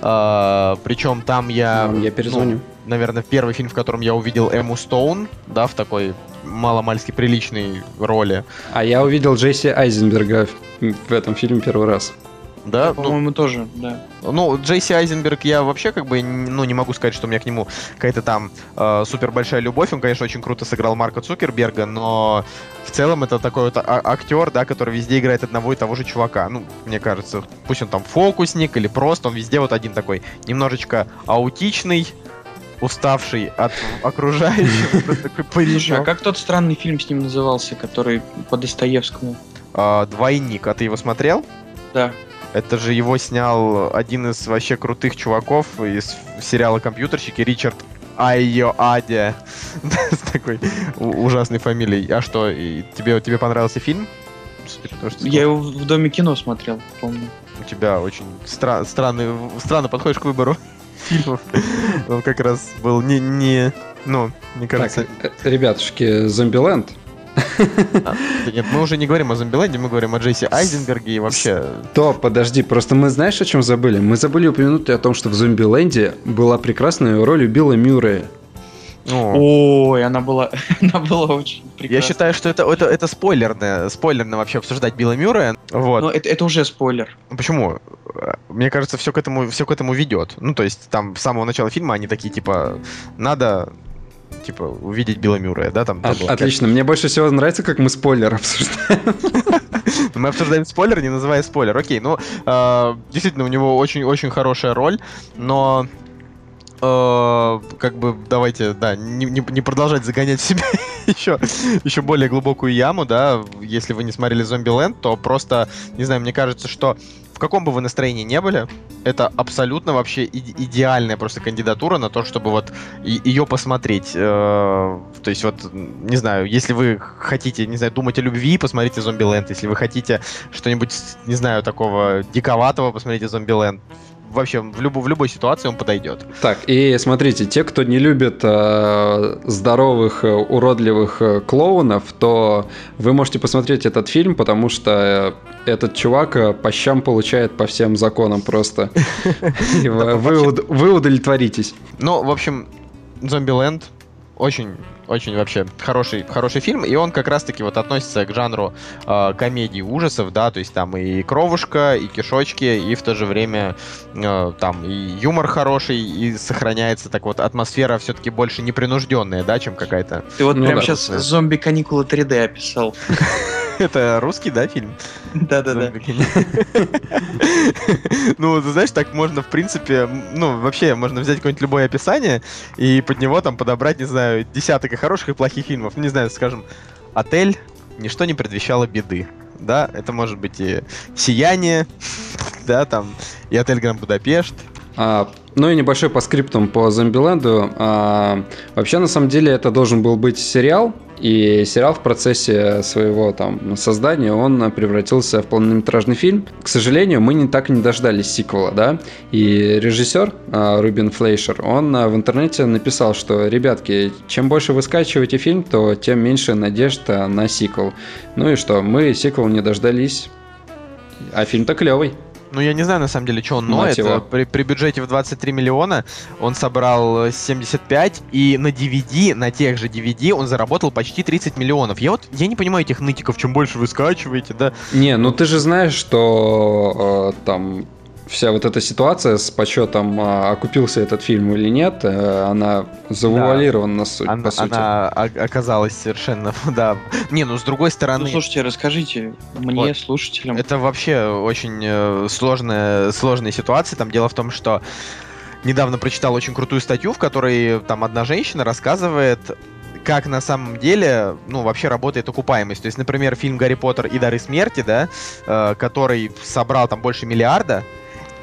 причем там я... Ладно, я перезвоню. ну, наверное, первый фильм, в котором я увидел Эму Стоун, да, в такой маломальски приличной роли. А я увидел Джесси Айзенберга в, этом фильме первый раз. Да, ну, По-моему, тоже, да. Ну, Джейси Айзенберг, я вообще как бы, ну, не могу сказать, что у меня к нему какая-то там э, супер большая любовь. Он, конечно, очень круто сыграл Марка Цукерберга, но в целом это такой вот а- актер, да, который везде играет одного и того же чувака. Ну, мне кажется, пусть он там фокусник или просто, он везде вот один такой немножечко аутичный, уставший от окружающего, такой Слушай, а как тот странный фильм с ним назывался, который по Достоевскому? А, Двойник, а ты его смотрел? Да. Это же его снял один из вообще крутых чуваков из сериала «Компьютерщики» Ричард Айо Адя. С такой ужасной фамилией. А что, тебе, тебе понравился фильм? Я его в Доме кино смотрел, помню. у тебя очень стра- странный, странно подходишь к выбору фильмов. Он как раз был не, не ну, мне кажется... Так, э, ребятушки, Зомбиленд. да нет, мы уже не говорим о Зомбиленде, мы говорим о Джейси Айзенберге и вообще... То, подожди, просто мы знаешь, о чем забыли? Мы забыли упомянуть о том, что в Зомбиленде была прекрасная роль у Билла Мюррея. Ну, Ой, она была, она была очень прекрасная. я считаю, что это, это, это спойлерно, спойлерно вообще обсуждать Билла Мюррея. Вот. Но это, это уже спойлер. Ну, Почему? Мне кажется, все к этому, все к этому ведет. Ну, то есть, там с самого начала фильма они такие, типа, надо типа, увидеть Билла Мюррея, да, там. От- там было отлично, мне больше всего нравится, как мы спойлер обсуждаем. Мы обсуждаем спойлер, не называя спойлер. Окей, ну, э, действительно, у него очень-очень хорошая роль, но э, как бы давайте, да, не, не- не продолжать загонять себя еще, еще более глубокую яму, да, если вы не смотрели Зомбиленд, то просто, не знаю, мне кажется, что в каком бы вы настроении не были, это абсолютно вообще иде- идеальная просто кандидатура на то, чтобы вот ее посмотреть. Э, то есть вот, не знаю, если вы хотите, не знаю, думать о любви, посмотрите Зомбиленд. Если вы хотите что-нибудь, не знаю, такого диковатого, посмотрите Зомбиленд. Вообще, в, любо- в любой ситуации он подойдет. Так, и смотрите, те, кто не любит э, здоровых, э, уродливых э, клоунов, то вы можете посмотреть этот фильм, потому что э, этот чувак по щам получает по всем законам просто. Вы удовлетворитесь. Ну, в общем, Зомбиленд очень, очень вообще хороший, хороший фильм, и он как раз-таки вот относится к жанру э, комедии ужасов, да, то есть там и кровушка, и кишочки, и в то же время э, там и юмор хороший, и сохраняется так вот атмосфера все-таки больше непринужденная, да, чем какая-то. Ты вот Ну прям да, сейчас да. зомби каникулы 3D описал. Это русский, да, фильм? Да-да-да. Ну, ты знаешь, так можно, в принципе, ну, вообще, можно взять какое-нибудь любое описание и под него там подобрать, не знаю, десяток и хороших, и плохих фильмов. Не знаю, скажем, «Отель. Ничто не предвещало беды». Да, это может быть и «Сияние», да, там, и «Отель Гранд Будапешт», А, ну и небольшой по скриптам по Зомбиленду. А, вообще, на самом деле, это должен был быть сериал, и сериал в процессе своего там создания, он превратился в полнометражный фильм. К сожалению, мы не так и не дождались сиквела, да, и режиссер а, Рубин Флейшер, он а, в интернете написал, что, ребятки, чем больше вы скачиваете фильм, то тем меньше надежда на сиквел. Ну и что, мы сиквел не дождались, а фильм-то клевый. Ну, я не знаю, на самом деле, что он ноет. При, при бюджете в 23 миллиона он собрал э, 75, и на DVD, на тех же DVD он заработал почти 30 миллионов. Я вот, я не понимаю этих нытиков, чем больше вы скачиваете, да. Не, ну ты же знаешь, что э, там вся вот эта ситуация с почетом, а, окупился этот фильм или нет, э, она завуалирована, суть, Она, по сути. она оказалась совершенно, да. Не, ну, с другой стороны... Ну, слушайте, расскажите мне, Вот. слушателям. Это вообще очень э, сложная, сложная ситуация. Там дело в том, что недавно прочитал очень крутую статью, в которой там одна женщина рассказывает, как на самом деле, ну, вообще работает окупаемость. То есть, например, фильм «Гарри Поттер и дары смерти», да, э, который собрал там больше миллиарда,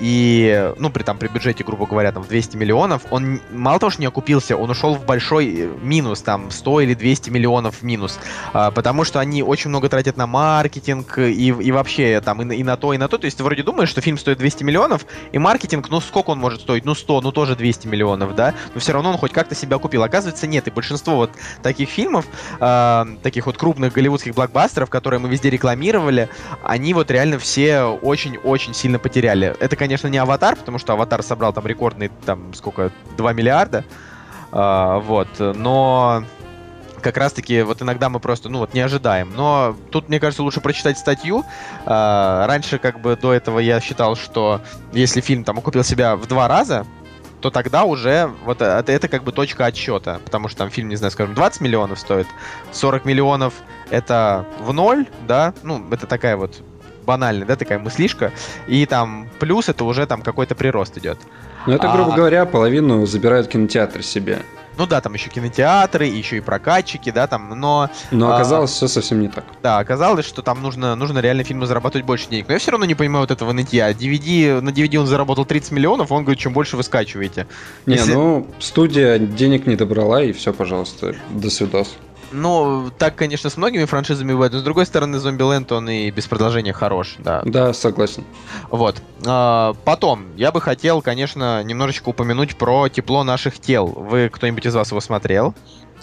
и, ну, при, там, при бюджете, грубо говоря, там, в 200 миллионов, он мало того, что не окупился, он ушел в большой э, минус, там, 100 или 200 миллионов в минус. А, потому что они очень много тратят на маркетинг и, и вообще там и и на то, и на то. То есть ты вроде думаешь, что фильм стоит 200 миллионов, и маркетинг, ну сколько он может стоить? Ну 100, ну тоже 200 миллионов, да? Но все равно он хоть как-то себя купил. Оказывается, нет. И большинство вот таких фильмов, а, таких вот крупных голливудских блокбастеров, которые мы везде рекламировали, они вот реально все очень-очень сильно потеряли. Это, конечно, не «Аватар», потому что «Аватар» собрал там рекордный, там, сколько, 2 миллиарда. А, вот, но как раз-таки вот иногда мы просто, ну вот, не ожидаем. Но тут, мне кажется, лучше прочитать статью. А, раньше, как бы, до этого я считал, что если фильм там окупил себя в два раза, то тогда уже вот это, это как бы точка отсчета. Потому что там фильм, не знаю, скажем, 20 миллионов стоит, 40 миллионов это в ноль, да, ну, это такая вот банальная, да, такая мыслишка, и там плюс это уже там какой-то прирост идет. Ну это, грубо А. говоря, половину забирают кинотеатр себе. Ну да, там еще кинотеатры, еще и прокатчики, да, там, но Но А. оказалось все совсем не так. Да, оказалось, что там нужно, нужно реально фильму зарабатывать больше денег. Но я все равно не понимаю вот этого нытья. DVD, на DVD он заработал 30 миллионов, он говорит, чем больше вы скачиваете. Не, Если- ну, студия денег не добрала, и все, пожалуйста, до свидос. Ну, так, конечно, с многими франшизами бывает, но с другой стороны, Зомбиленд, он и без продолжения хорош, да. Да, согласен. Вот. А, потом, я бы хотел, конечно, немножечко упомянуть про тепло наших тел. Вы, кто-нибудь из вас его смотрел?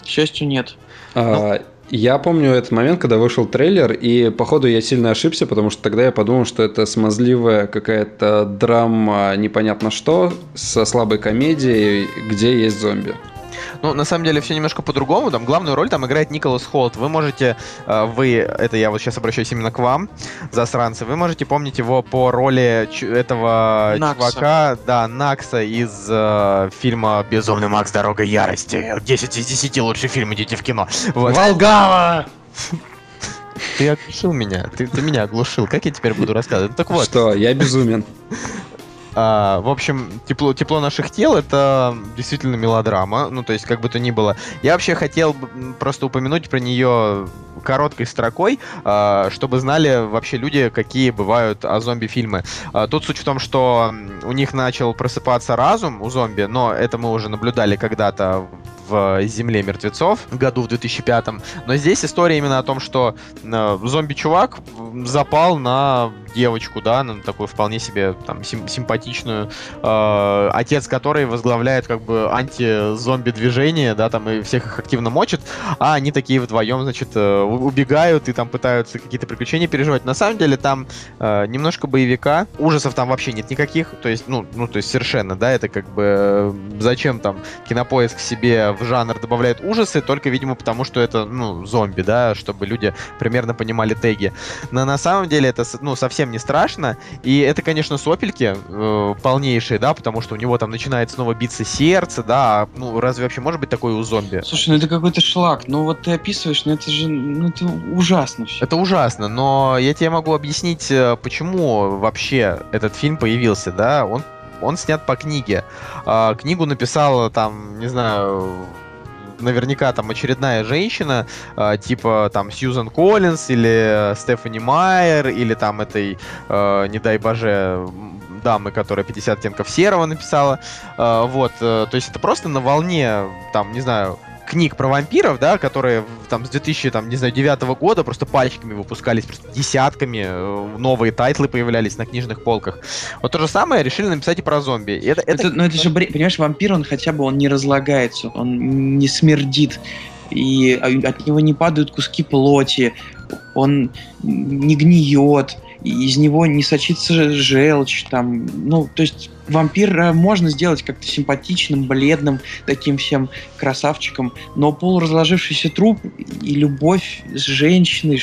К счастью, нет. А, Я помню этот момент, когда вышел трейлер, и походу я сильно ошибся, потому что тогда я подумал, что это смазливая какая-то драма, непонятно что, со слабой комедией, где есть зомби. Ну, на самом деле, все немножко по-другому. Там главную роль там играет Николас Холт. Вы можете, э, вы, это я вот сейчас обращаюсь именно к вам, засранцы, вы можете помнить его по роли ч- этого Накса. чувака, да, Накса из э, фильма «Безумный Макс. Дорога ярости». 10 из 10 лучший фильм, идите в кино. Вот. Волгава! Ты оглушил меня, ты, ты меня оглушил. Как я теперь буду рассказывать? Ну, так вот. Что, я безумен. А, в общем, тепло, тепло наших тел это действительно мелодрама. Ну, то есть, как бы то ни было. Я вообще хотел просто упомянуть про нее короткой строкой, а, чтобы знали вообще люди, какие бывают о зомби-фильмы. А, Тут суть в том, что у них начал просыпаться разум у зомби, но это мы уже наблюдали когда-то в «Земле мертвецов» году в 2005 Но здесь история именно о том, что э, зомби-чувак запал на девочку, да, на такую вполне себе там сим- симпатичную, э, отец которой возглавляет как бы анти-зомби движение, да, там и всех их активно мочит, а они такие вдвоем, значит, э, убегают и там пытаются какие-то приключения переживать. На самом деле там э, немножко боевика, ужасов там вообще нет никаких, то есть, ну, ну, то есть совершенно, да, это как бы э, зачем там кинопоиск себе в жанр добавляет ужасы, только, видимо, потому что это, ну, зомби, да, чтобы люди примерно понимали теги. Но на самом деле это, ну, совсем не страшно, и это, конечно, сопельки э, полнейшие, да, потому что у него там начинает снова биться сердце, да, а, ну, разве вообще может быть такое у зомби? Слушай, ну это какой-то шлак. Ну вот ты описываешь, ну это же, ну это ужасно все. Это ужасно, но я тебе могу объяснить, э, почему вообще этот фильм появился, да, он он снят по книге. А, книгу написала там, не знаю, наверняка там очередная женщина, а, типа там Сьюзан Коллинз или э, Стефани Майер, или там этой, э, не дай боже, дамы, которая 50 оттенков серого написала. Э, вот, э, то есть это просто на волне, там, не знаю, книг про вампиров, да, которые там с 2000, там, не знаю, 9 года просто пальчиками выпускались, просто десятками, э, новые тайтлы появлялись на книжных полках. Вот то же самое решили написать и про зомби. Это, это... Это, ну это же, понимаешь, вампир, он хотя бы он не разлагается, он не смердит, и от него не падают куски плоти, он не гниет, из него не сочится желчь, там, ну, то есть вампира можно сделать как-то симпатичным, бледным, таким всем красавчиком, но полуразложившийся труп и любовь с женщиной,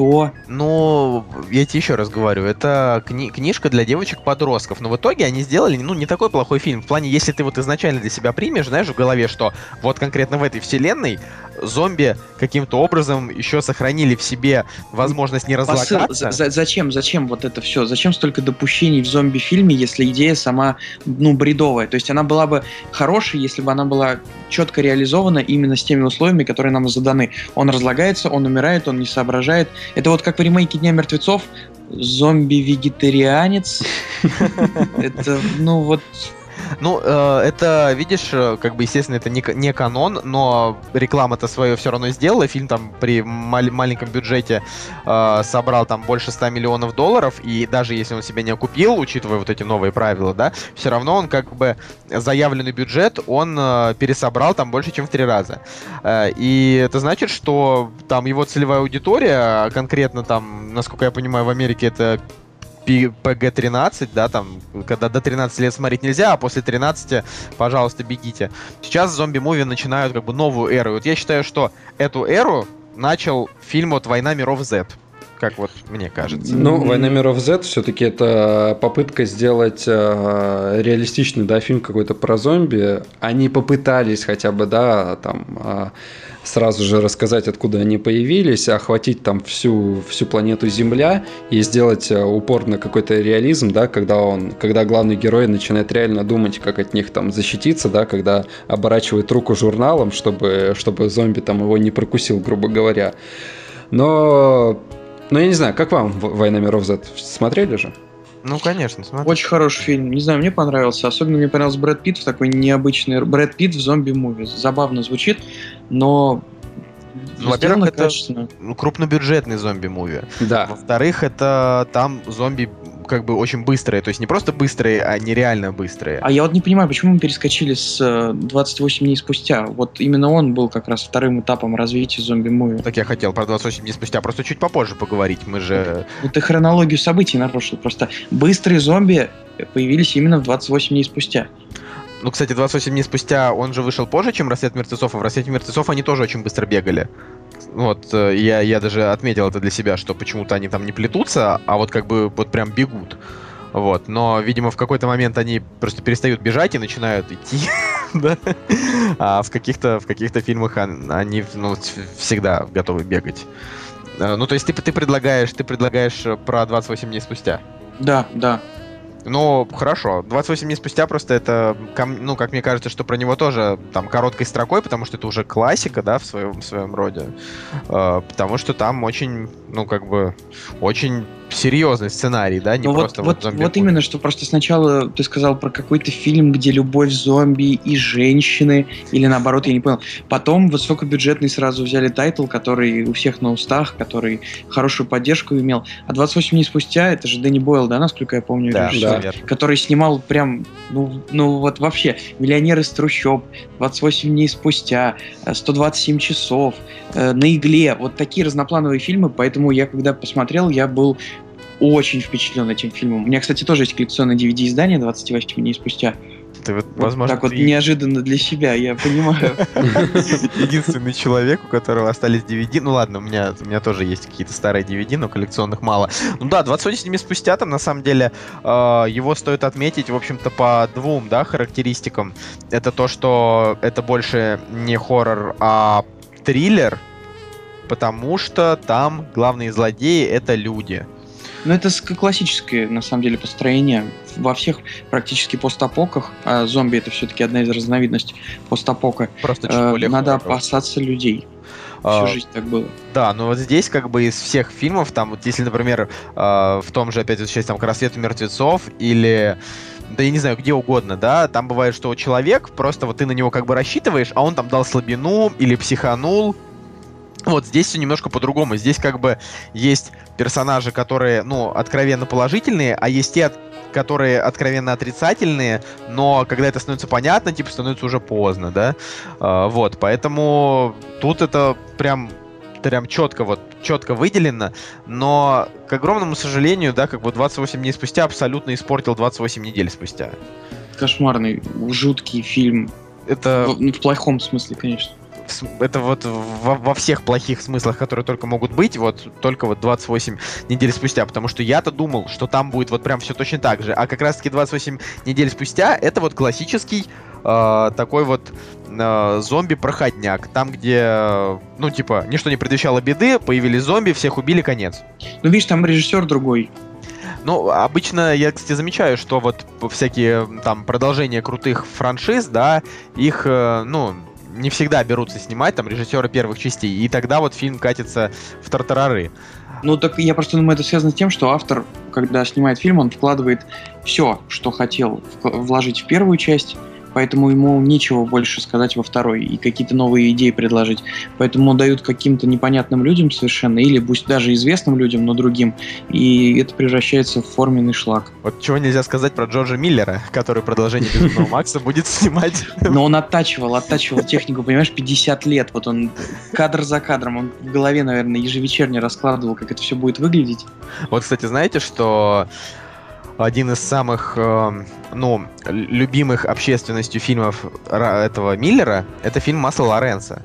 что? Ну, я тебе еще раз говорю, это кни- книжка для девочек-подростков, но в итоге они сделали, ну, не такой плохой фильм. В плане, если ты вот изначально для себя примешь, знаешь, в голове, что вот конкретно в этой вселенной зомби каким-то образом еще сохранили в себе возможность не разлагаться. Посыл, за, зачем, зачем вот это все? Зачем столько допущений в зомби-фильме, если идея сама, ну, бредовая? То есть она была бы хорошей, если бы она была четко реализована именно с теми условиями, которые нам заданы. Он разлагается, он умирает, он не соображает. Это вот как в ремейке Дня мертвецов, зомби-вегетарианец. Это, ну вот, ну, э, это, видишь, э, как бы, естественно, это не, не канон, но реклама-то свое все равно сделала. Фильм там при мал- маленьком бюджете э, собрал там больше 100 миллионов долларов, и даже если он себя не окупил, учитывая вот эти новые правила, да, все равно он как бы заявленный бюджет, он э, пересобрал там больше, чем в три раза. Э, и это значит, что там его целевая аудитория, конкретно там, насколько я понимаю, в Америке это PG-13, да, там, когда до 13 лет смотреть нельзя, а после 13, пожалуйста, бегите. Сейчас зомби-муви начинают как бы новую эру. Вот я считаю, что эту эру начал фильм вот «Война миров Z» как вот мне кажется. Ну, «Война миров Z» все-таки это попытка сделать э, реалистичный, да, фильм какой-то про зомби. Они попытались хотя бы, да, там... Э, сразу же рассказать, откуда они появились, охватить там всю, всю планету Земля и сделать э, упор на какой-то реализм, да, когда он, когда главный герой начинает реально думать, как от них там защититься, да, когда оборачивает руку журналом, чтобы, чтобы зомби там его не прокусил, грубо говоря. Но, но я не знаю, как вам «Война миров Z»? Смотрели же? Ну, конечно, смотри. Очень хороший фильм. Не знаю, мне понравился. Особенно мне понравился Брэд Питт в такой необычный... Брэд Питт в зомби-муви. Забавно звучит, но ну, во-первых, это качественно. крупнобюджетный зомби-муви. Да. Во-вторых, это там зомби как бы очень быстрые. То есть не просто быстрые, а нереально быстрые. А я вот не понимаю, почему мы перескочили с 28 э, дней спустя. Вот именно он был как раз вторым этапом развития зомби-муви. Так я хотел про 28 дней спустя просто чуть попозже поговорить. Мы же... Это хронологию событий нарушил. Просто быстрые зомби появились именно в 28 дней спустя. Ну, кстати, 28 дней спустя он же вышел позже, чем «Рассвет мертвецов», а в «Рассвете мертвецов» они тоже очень быстро бегали. Вот, э, я, я даже отметил это для себя, что почему-то они там не плетутся, а вот как бы вот прям бегут. Вот, но, видимо, в какой-то момент они просто перестают бежать и начинают идти, да? А в каких-то в каких-то фильмах они ну, всегда готовы бегать. Э, ну, то есть ты, ты предлагаешь, ты предлагаешь про 28 дней спустя. Да, да. Ну, хорошо. 28 дней спустя просто это, ну, как мне кажется, что про него тоже там короткой строкой, потому что это уже классика, да, в своем, в своем роде. Э, потому что там очень, ну, как бы, очень серьезный сценарий, да, не ну просто вот, вот, вот именно, что просто сначала ты сказал про какой-то фильм, где любовь зомби и женщины, или наоборот, я не понял. Потом высокобюджетный сразу взяли title, который у всех на устах, который хорошую поддержку имел. А 28 дней спустя, это же Дэнни Бойл, да, насколько я помню, да, режиссер, да. который снимал прям, ну, ну вот вообще, «Миллионер из трущоб», 28 дней спустя, 127 э, часов, э, «На игле», вот такие разноплановые фильмы, поэтому я когда посмотрел, я был очень впечатлен этим фильмом. У меня, кстати, тоже есть коллекционное DVD-издание 28 дней спустя. Ты вот, возможно, так вот ты... неожиданно для себя, я понимаю. Единственный человек, у которого остались DVD. Ну ладно, у меня, у меня тоже есть какие-то старые DVD, но коллекционных мало. Ну да, 28 дней спустя там на самом деле э, его стоит отметить, в общем-то, по двум, да, характеристикам. Это то, что это больше не хоррор, а триллер, потому что там главные злодеи это люди. Ну, это ск- классическое, на самом деле, построение. Во всех практически постапоках, а зомби это все-таки одна из разновидностей постапока, Просто э, надо опасаться людей. А, Всю жизнь так было. Да, но вот здесь как бы из всех фильмов, там вот если, например, э, в том же опять часть там «К рассвету мертвецов» или да я не знаю, где угодно, да, там бывает, что человек, просто вот ты на него как бы рассчитываешь, а он там дал слабину или психанул, вот здесь все немножко по-другому. Здесь как бы есть персонажи, которые, ну, откровенно положительные, а есть те, от- которые откровенно отрицательные, но когда это становится понятно, типа становится уже поздно, да. А, вот, поэтому тут это прям прям четко вот четко выделено, но к огромному сожалению, да, как бы 28 дней спустя абсолютно испортил 28 недель спустя. Кошмарный, жуткий фильм. Это В, ну, в плохом смысле, конечно. Это вот во, во всех плохих смыслах, которые только могут быть, вот только вот 28 недель спустя, потому что я-то думал, что там будет вот прям все точно так же, а как раз-таки 28 недель спустя это вот классический э, такой вот э, зомби-проходняк, там где, ну типа, ничто не предвещало беды, появились зомби, всех убили, конец. Ну, видишь, там режиссер другой. Ну, обычно я, кстати, замечаю, что вот всякие там продолжения крутых франшиз, да, их, э, ну, не всегда берутся снимать, там, режиссеры первых частей, и тогда вот фильм катится в тартарары. Ну, так я просто думаю, это связано с тем, что автор, когда снимает фильм, он вкладывает все, что хотел вложить в первую часть, поэтому ему нечего больше сказать во второй и какие-то новые идеи предложить. Поэтому дают каким-то непонятным людям совершенно, или пусть даже известным людям, но другим, и это превращается в форменный шлак. Вот чего нельзя сказать про Джорджа Миллера, который продолжение Безумного Макса будет снимать. Но он оттачивал, оттачивал технику, понимаешь, 50 лет. Вот он кадр за кадром, он в голове, наверное, ежевечерне раскладывал, как это все будет выглядеть. Вот, кстати, знаете, что один из самых, эм, ну, любимых общественностью фильмов этого Миллера — это фильм «Масло Лоренса».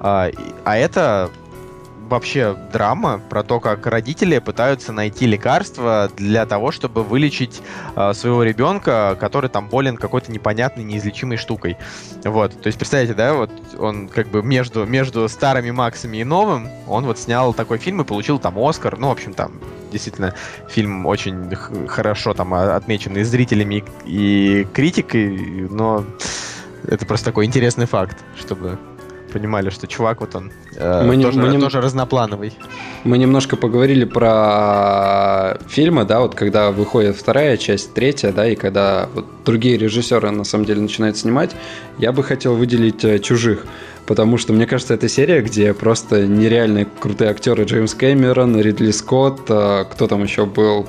А это вообще драма про то, как родители пытаются найти лекарство для того, чтобы вылечить а, своего ребенка, который там болен какой-то непонятной, неизлечимой штукой. Вот, то есть представляете, да, вот он как бы между, между старыми Максами и новым, он вот снял такой фильм и получил там Оскар, ну, в общем, там действительно фильм очень хорошо там а, отмеченный зрителями и, и критикой, но это просто такой интересный факт, чтобы понимали, что чувак вот он э, Мы не- тоже, мы не- тоже разноплановый. Мы немножко поговорили про фильмы, да, вот когда выходит вторая часть, третья, да, и когда вот другие режиссеры на самом деле начинают снимать, я бы хотел выделить э, чужих. Потому что, мне кажется, это серия, где просто нереально крутые актеры Джеймс Кэмерон, Ридли Скотт, э, кто там еще был,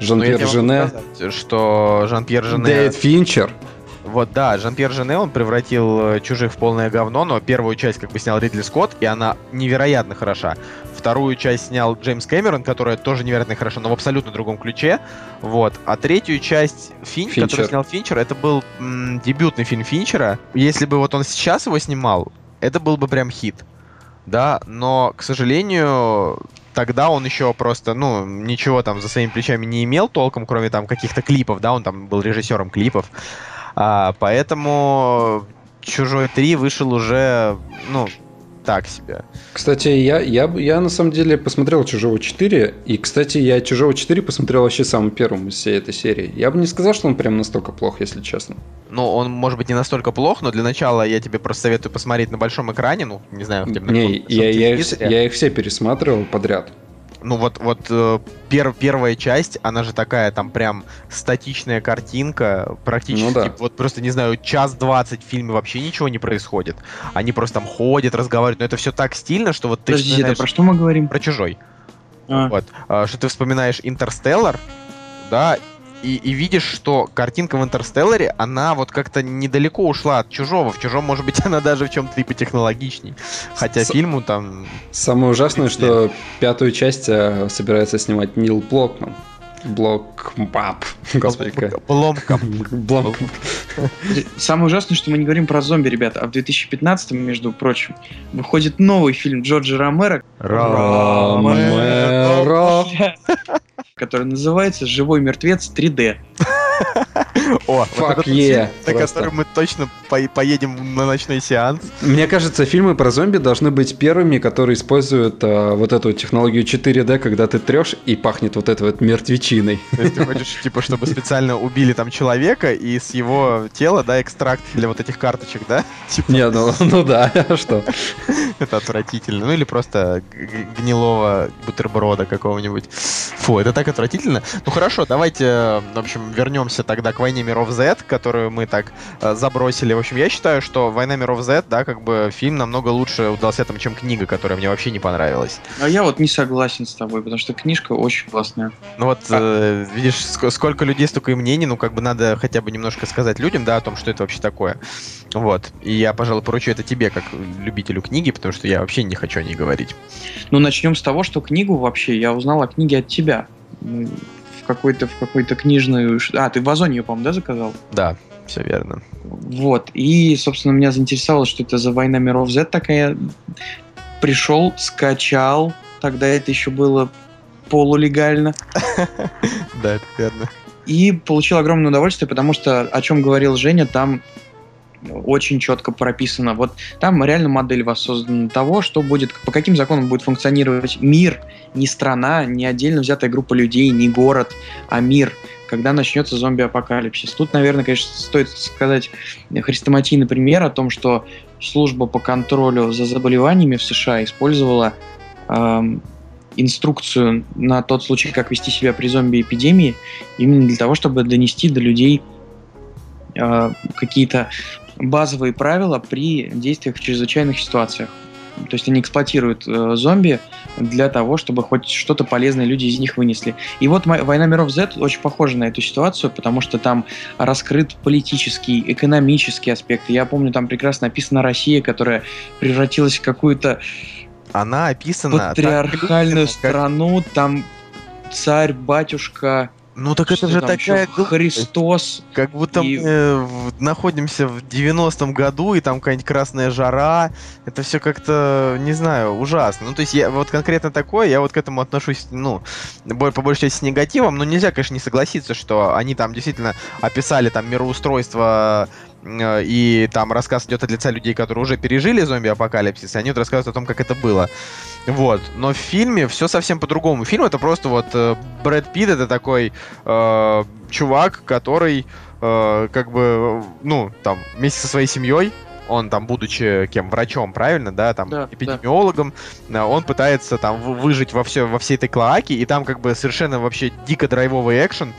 я Жан-Пьер Жене, сказать, что Жан-Пьер Жене... Дэвид Финчер. Вот, да, Жан-Пьер Жене, он превратил э, «Чужих» в полное говно, но первую часть как бы снял Ридли Скотт, и она невероятно хороша. Вторую часть снял Джеймс Кэмерон, которая тоже невероятно хороша, но в абсолютно другом ключе. Вот. А третью часть Финч, Финчер. который снял Финчер, это был м, дебютный фильм Финчера. Если бы вот он сейчас его снимал, это был бы прям хит. Да, но, к сожалению, тогда он еще просто, ну, ничего там за своими плечами не имел толком, кроме там каких-то клипов, да, он там был режиссером клипов. А, поэтому Чужой 3 вышел уже, ну, так себе. Кстати, я, я, я на самом деле посмотрел «Чужого 4», и, кстати, я «Чужого 4» посмотрел вообще самым первым из всей этой серии. Я бы не сказал, что он прям настолько плох, если честно. Ну, он, может быть, не настолько плох, но для начала я тебе просто советую посмотреть на большом экране, ну, не знаю, на Не, я, я, телевизоре. я их все пересматривал подряд. Ну вот, вот э, пер- первая часть, она же такая, там прям статичная картинка, практически, Ну да. вот просто, не знаю, час двадцать в фильме вообще ничего не происходит. Они просто там ходят, разговаривают, но это все так стильно, что вот ты Подожди, это про что мы говорим? про чужой. А, Вот, а, что ты вспоминаешь Интерстеллар, да, и, и видишь, что картинка в Интерстелларе, она вот как-то недалеко ушла от чужого. В чужом, может быть, она даже в чем-то и потехнологичней. Хотя С- фильму там Самое ужасное, что пятую часть э, собирается снимать Нил Блокман. Блок... Баб. Господи, как... Бломком. Блок... Самое ужасное, что мы не говорим про зомби, ребята. А в 2015, между прочим, выходит новый фильм Джорджа Ромеро, Ромеро. Который называется «Живой мертвец 3D». О, Fuck вот этот yeah, фильм, на который мы точно по- поедем на ночной сеанс. Мне кажется, фильмы про зомби должны быть первыми, которые используют э, вот эту технологию 4D, когда ты трешь и пахнет вот этой вот мертвечиной. То есть ты хочешь, типа, чтобы специально убили там человека и с его тела, да, экстракт для вот этих карточек, да? Типа, Не, ну, ну да, а что? это отвратительно. Ну или просто гнилого бутерброда какого-нибудь. Фу, это так отвратительно. Ну хорошо, давайте, э, в общем, вернемся тогда к «Войне миров Z», которую мы так э, забросили. В общем, я считаю, что «Война миров Z», да, как бы фильм намного лучше удался там, чем книга, которая мне вообще не понравилась. А я вот не согласен с тобой, потому что книжка очень классная. Ну вот, э, видишь, ск- сколько людей, столько и мнений, ну как бы надо хотя бы немножко сказать людям, да, о том, что это вообще такое. Вот. И я, пожалуй, поручу это тебе, как любителю книги, потому что я вообще не хочу о ней говорить. Ну, начнем с того, что книгу вообще я узнал о книге от тебя. Какой-то в какой-то книжную... А, ты в Озоне ее, по-моему, да, заказал? Да, все верно. Вот. И, собственно, меня заинтересовало, что это за война миров Z такая. Пришел, скачал. Тогда это еще было полулегально. Да, это верно. И получил огромное удовольствие, потому что, о чем говорил Женя, там очень четко прописано. Вот там реально модель воссоздана того, что будет, по каким законам будет функционировать мир, не страна, не отдельно взятая группа людей, не город, а мир, когда начнется зомби-апокалипсис. Тут, наверное, конечно, стоит сказать хрестоматийный пример о том, что служба по контролю за заболеваниями в США использовала эм, инструкцию на тот случай, как вести себя при зомби-эпидемии, именно для того, чтобы донести до людей э, какие-то базовые правила при действиях в чрезвычайных ситуациях. То есть они эксплуатируют э, зомби для того, чтобы хоть что-то полезное люди из них вынесли. И вот «Война миров Z» очень похожа на эту ситуацию, потому что там раскрыт политический, экономический аспект. Я помню, там прекрасно описана Россия, которая превратилась в какую-то Она описана... так патриархальную как- страну, там царь, батюшка, Ну так это же такая... Христос. Как будто И- мы в- находимся в 90-м году, и там какая-нибудь красная жара. Это все как-то, не знаю, ужасно. Ну, то есть, я вот конкретно такое, я вот к этому отношусь, ну, по большей части с негативом, но нельзя, конечно, не согласиться, что они там действительно описали там мироустройство э, и там рассказ идет от лица людей, которые уже пережили зомби-апокалипсис, и они вот рассказывают о том, как это было. Вот. Но в фильме все совсем по-другому. Фильм это просто вот э, Брэд Питт это такой э, чувак, который э, как бы, ну, там, вместе со своей семьей, он там, будучи кем, врачом, правильно, да, там, Да, эпидемиологом, э, он пытается там вы- выжить во, все, во всей этой клоаке, и там как бы совершенно вообще дико драйвовый экшен.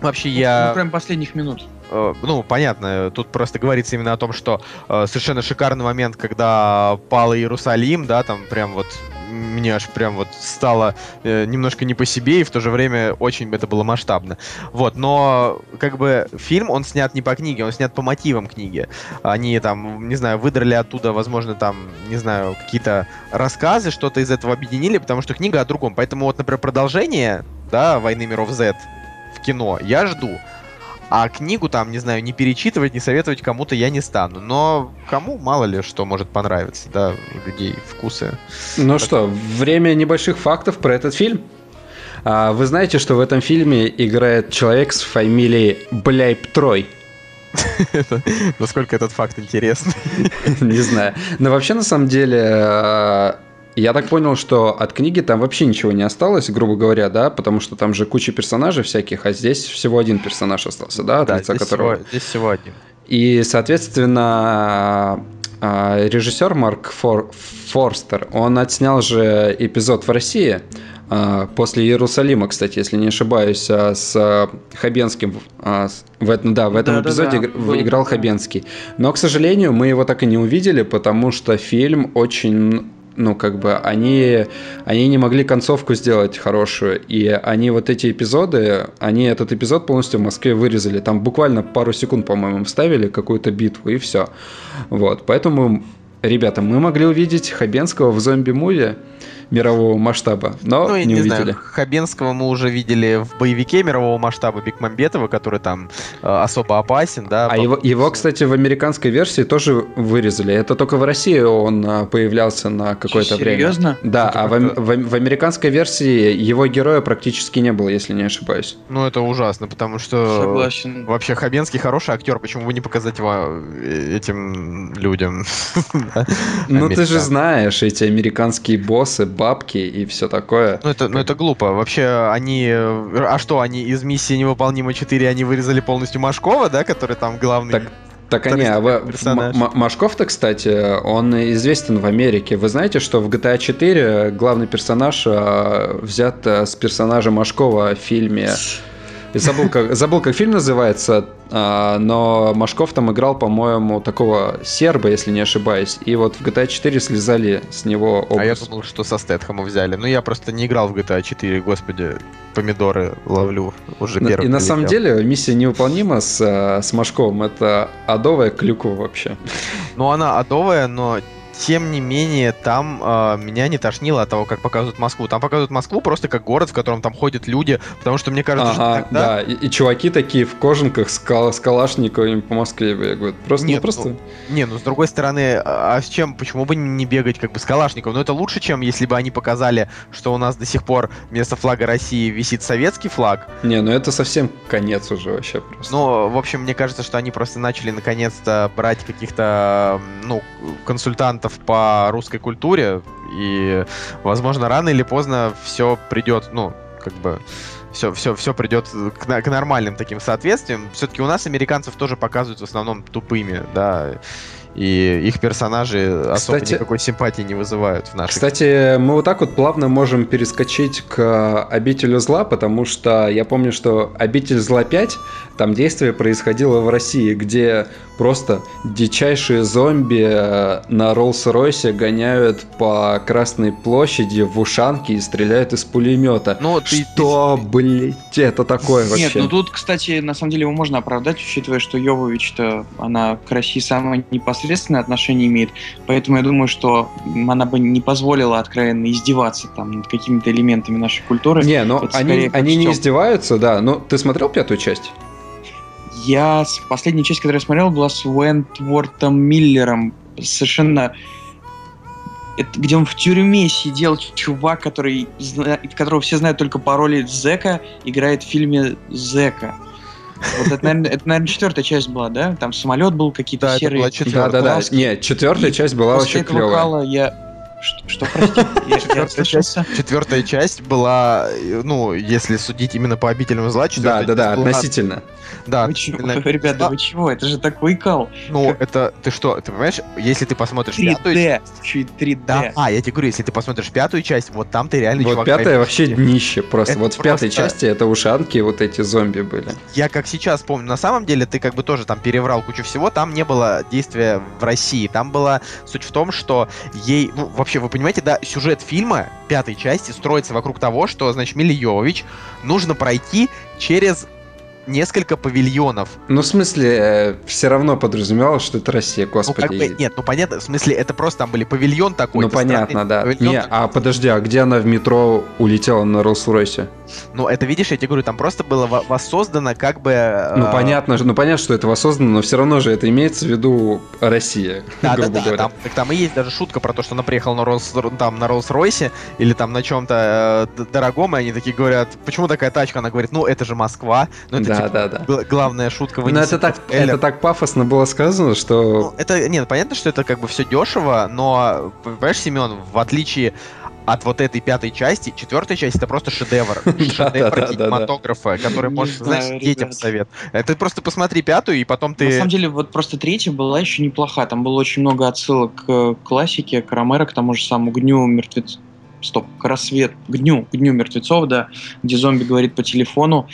Вообще я... Ну, прям последних минут. Э, ну, понятно, тут просто говорится именно о том, что э, совершенно шикарный момент, когда пал Иерусалим, да, там прям вот мне аж прям вот стало э, немножко не по себе, и в то же время очень это было масштабно. Вот, но как бы фильм, он снят не по книге, он снят по мотивам книги. Они там, не знаю, выдрали оттуда, возможно, там, не знаю, какие-то рассказы, что-то из этого объединили, потому что книга о другом. Поэтому вот, например, продолжение, да, «Войны миров Z» в кино я жду. А книгу там, не знаю, не перечитывать, не советовать кому-то я не стану. Но кому, мало ли, что может понравиться, да, у людей вкусы. Ну что, время небольших фактов про этот фильм. А, Вы знаете, что в этом фильме играет человек с фамилией Бляйп Трой? Насколько этот факт интересный. Не знаю. Но вообще, на самом деле, э, я так понял, что от книги там вообще ничего не осталось, грубо говоря, да, потому что там же куча персонажей всяких, а здесь всего один персонаж остался, да, от Да, лица здесь которого... всего, здесь всего один. И, соответственно, а, режиссер Марк Фор- Форстер, он отснял же эпизод в России а, после Иерусалима, кстати, если не ошибаюсь, а, с а, Хабенским. а, В, этом- да, в этом Да-да-да, эпизоде игр- было играл. Хабенский. Но, к сожалению, мы его так и не увидели, потому что фильм очень ну, как бы, они, они не могли концовку сделать хорошую, и они вот эти эпизоды, они этот эпизод полностью в Москве вырезали, там буквально пару секунд, по-моему, вставили какую-то битву, и все. Вот, поэтому, ребята, мы могли увидеть Хабенского в зомби-муви, мирового масштаба, но Ну, я не, не, увидели. знаю, Хабенского мы уже видели в боевике мирового масштаба Бекмамбетова, который там э, особо опасен, да. А его, его, кстати, в американской версии тоже вырезали. Это только в России он а, появлялся на какое-то время. Серьезно? Да, Это а в, в в американской версии его героя практически не было, если не ошибаюсь. Ну, это ужасно, потому что... Согласен. Вообще, Хабенский хороший актер, почему бы не показать его э, этим людям? Ну, ты же знаешь, эти американские боссы, бабки и все такое. Ну это, ну это глупо. Вообще, они... э, А что, они из миссии невыполнима 4, они вырезали полностью Машкова, да, который там главный... Так, Так они, а вы- Машков-то, кстати, он известен в Америке. Вы знаете, что в GTA 4 главный персонаж а, взят а, с персонажа Машкова в фильме. Забыл как, забыл, как фильм называется, а, но Машков там играл, по-моему, такого серба, если не ошибаюсь. И вот в GTA 4 слезали с него образ. А я думал, что со Стэтхэма взяли. Ну, я просто не играл в GTA 4, господи, помидоры ловлю уже первый. И на самом прилетел. деле миссия невыполнима с, а, с Машковым. Это адовая клюква вообще. Ну, она адовая, но тем не менее, там э, меня не тошнило от того, как показывают Москву. Там показывают Москву просто как город, в котором там ходят люди, потому что мне кажется, что Ага, тогда... да. И, и чуваки такие в кожанках с, кал- с калашниковыми по Москве бегают. Просто, ну, Нет, просто... Не, ну с другой стороны, а с чем, почему бы не бегать как бы с Калашником? Ну это лучше, чем если бы они показали, что у нас до сих пор вместо флага России висит советский флаг. Не, ну это совсем конец уже вообще просто. Но, в общем, мне кажется, что они просто начали наконец-то брать каких-то, ну, консультантов по русской культуре, и, возможно, рано или поздно все придет, ну, как бы все, все, все придет к, к нормальным таким соответствиям. Все-таки у нас американцев тоже показывают в основном тупыми, да, и их персонажи особо Кстати- никакой симпатии не вызывают в наших. Кстати, мы вот так вот плавно можем перескочить к обителю зла, потому что я помню, что обитель зла 5, там действие происходило в России, где просто дичайшие зомби э, на Роллс-Ройсе гоняют по Красной площади в ушанке и стреляют из пулемета. Ну, ты- что, блять, это такое вообще? Нет, ну тут, кстати, на самом деле его можно оправдать, учитывая, что Йовович-то, она к России самое непосредственное отношение имеет, поэтому я думаю, что она бы не позволила откровенно издеваться там над какими-то элементами нашей культуры. Не, ну Это они, они не издеваются, да. Но ты смотрел пятую часть? Я последняя часть, которую я смотрел, была с Уэнтвортом Миллером. Совершенно это, где он в тюрьме сидел, чувак, который, которого все знают только по роли Зека, играет в фильме Зека. Вот это, наверное, это, наверное, четвертая часть была, да? Там самолет был, какие-то Да, серые. Да, да, да. краски. Не, четвертая И часть была После вообще этого клевая. кала я... Что, что. Четвертая часть была, ну, если судить именно по обителям зла, Да, да, да, часть относительно. Да, Вы чего, относительно- ребята, вы чего? Это же такой кал. Ну, это, ты что, ты понимаешь, если ты посмотришь пятую 3D. Еще и 3D. Да, а, я тебе говорю, если ты посмотришь пятую часть, вот там ты реально Вот пятая вообще днище просто. Вот в пятой части это ушанки, вот эти зомби были. Я как сейчас помню, на самом деле ты как бы тоже там переврал кучу всего, там не было действия в России, там была суть в том, что ей, ну, вообще, вы понимаете, да, сюжет фильма пятой части строится вокруг того, что, значит, Миле Йовович нужно пройти через несколько павильонов. Ну, в смысле, все равно подразумевалось, что это Россия, Ну, господи. как бы, нет, ну понятно, в смысле, это просто там были павильон такой. Ну, понятно, да. павильон, Не, а подожди, а где она в метро улетела на Роллс-Ройсе? Ну, это, видишь, я тебе говорю, там просто было во- воссоздано как бы... Ну, э, понятно, же- ну, понятно, что это воссоздано, но все равно же это имеется в виду Россия, Да, да, грубо да, говоря. там, так там и есть даже шутка про то, что она приехала на Роллс, там, на Роллс-Ройсе или там на чем-то э, дорогом, и они такие говорят, почему такая тачка? Она говорит, ну, это же Москва. Ну, это, Да, типа, да, да. гла- главная шутка. Ну, вынесена это так, это так пафосно было сказано, что... Ну, это, нет, понятно, что это как бы все дешево, но, понимаешь, Семен, в отличие от вот этой пятой части, четвертая часть это просто шедевр. Шедевр кинематографа, который может, знаешь, детям совет. Ты просто посмотри пятую, и потом На ты... самом деле, вот просто третья была еще неплоха. Там было очень много отсылок к классике, к Ромеро, к тому же самому Гню мертвец. Стоп, к рассвет, к дню, к дню мертвецов, да, где зомби говорит по телефону,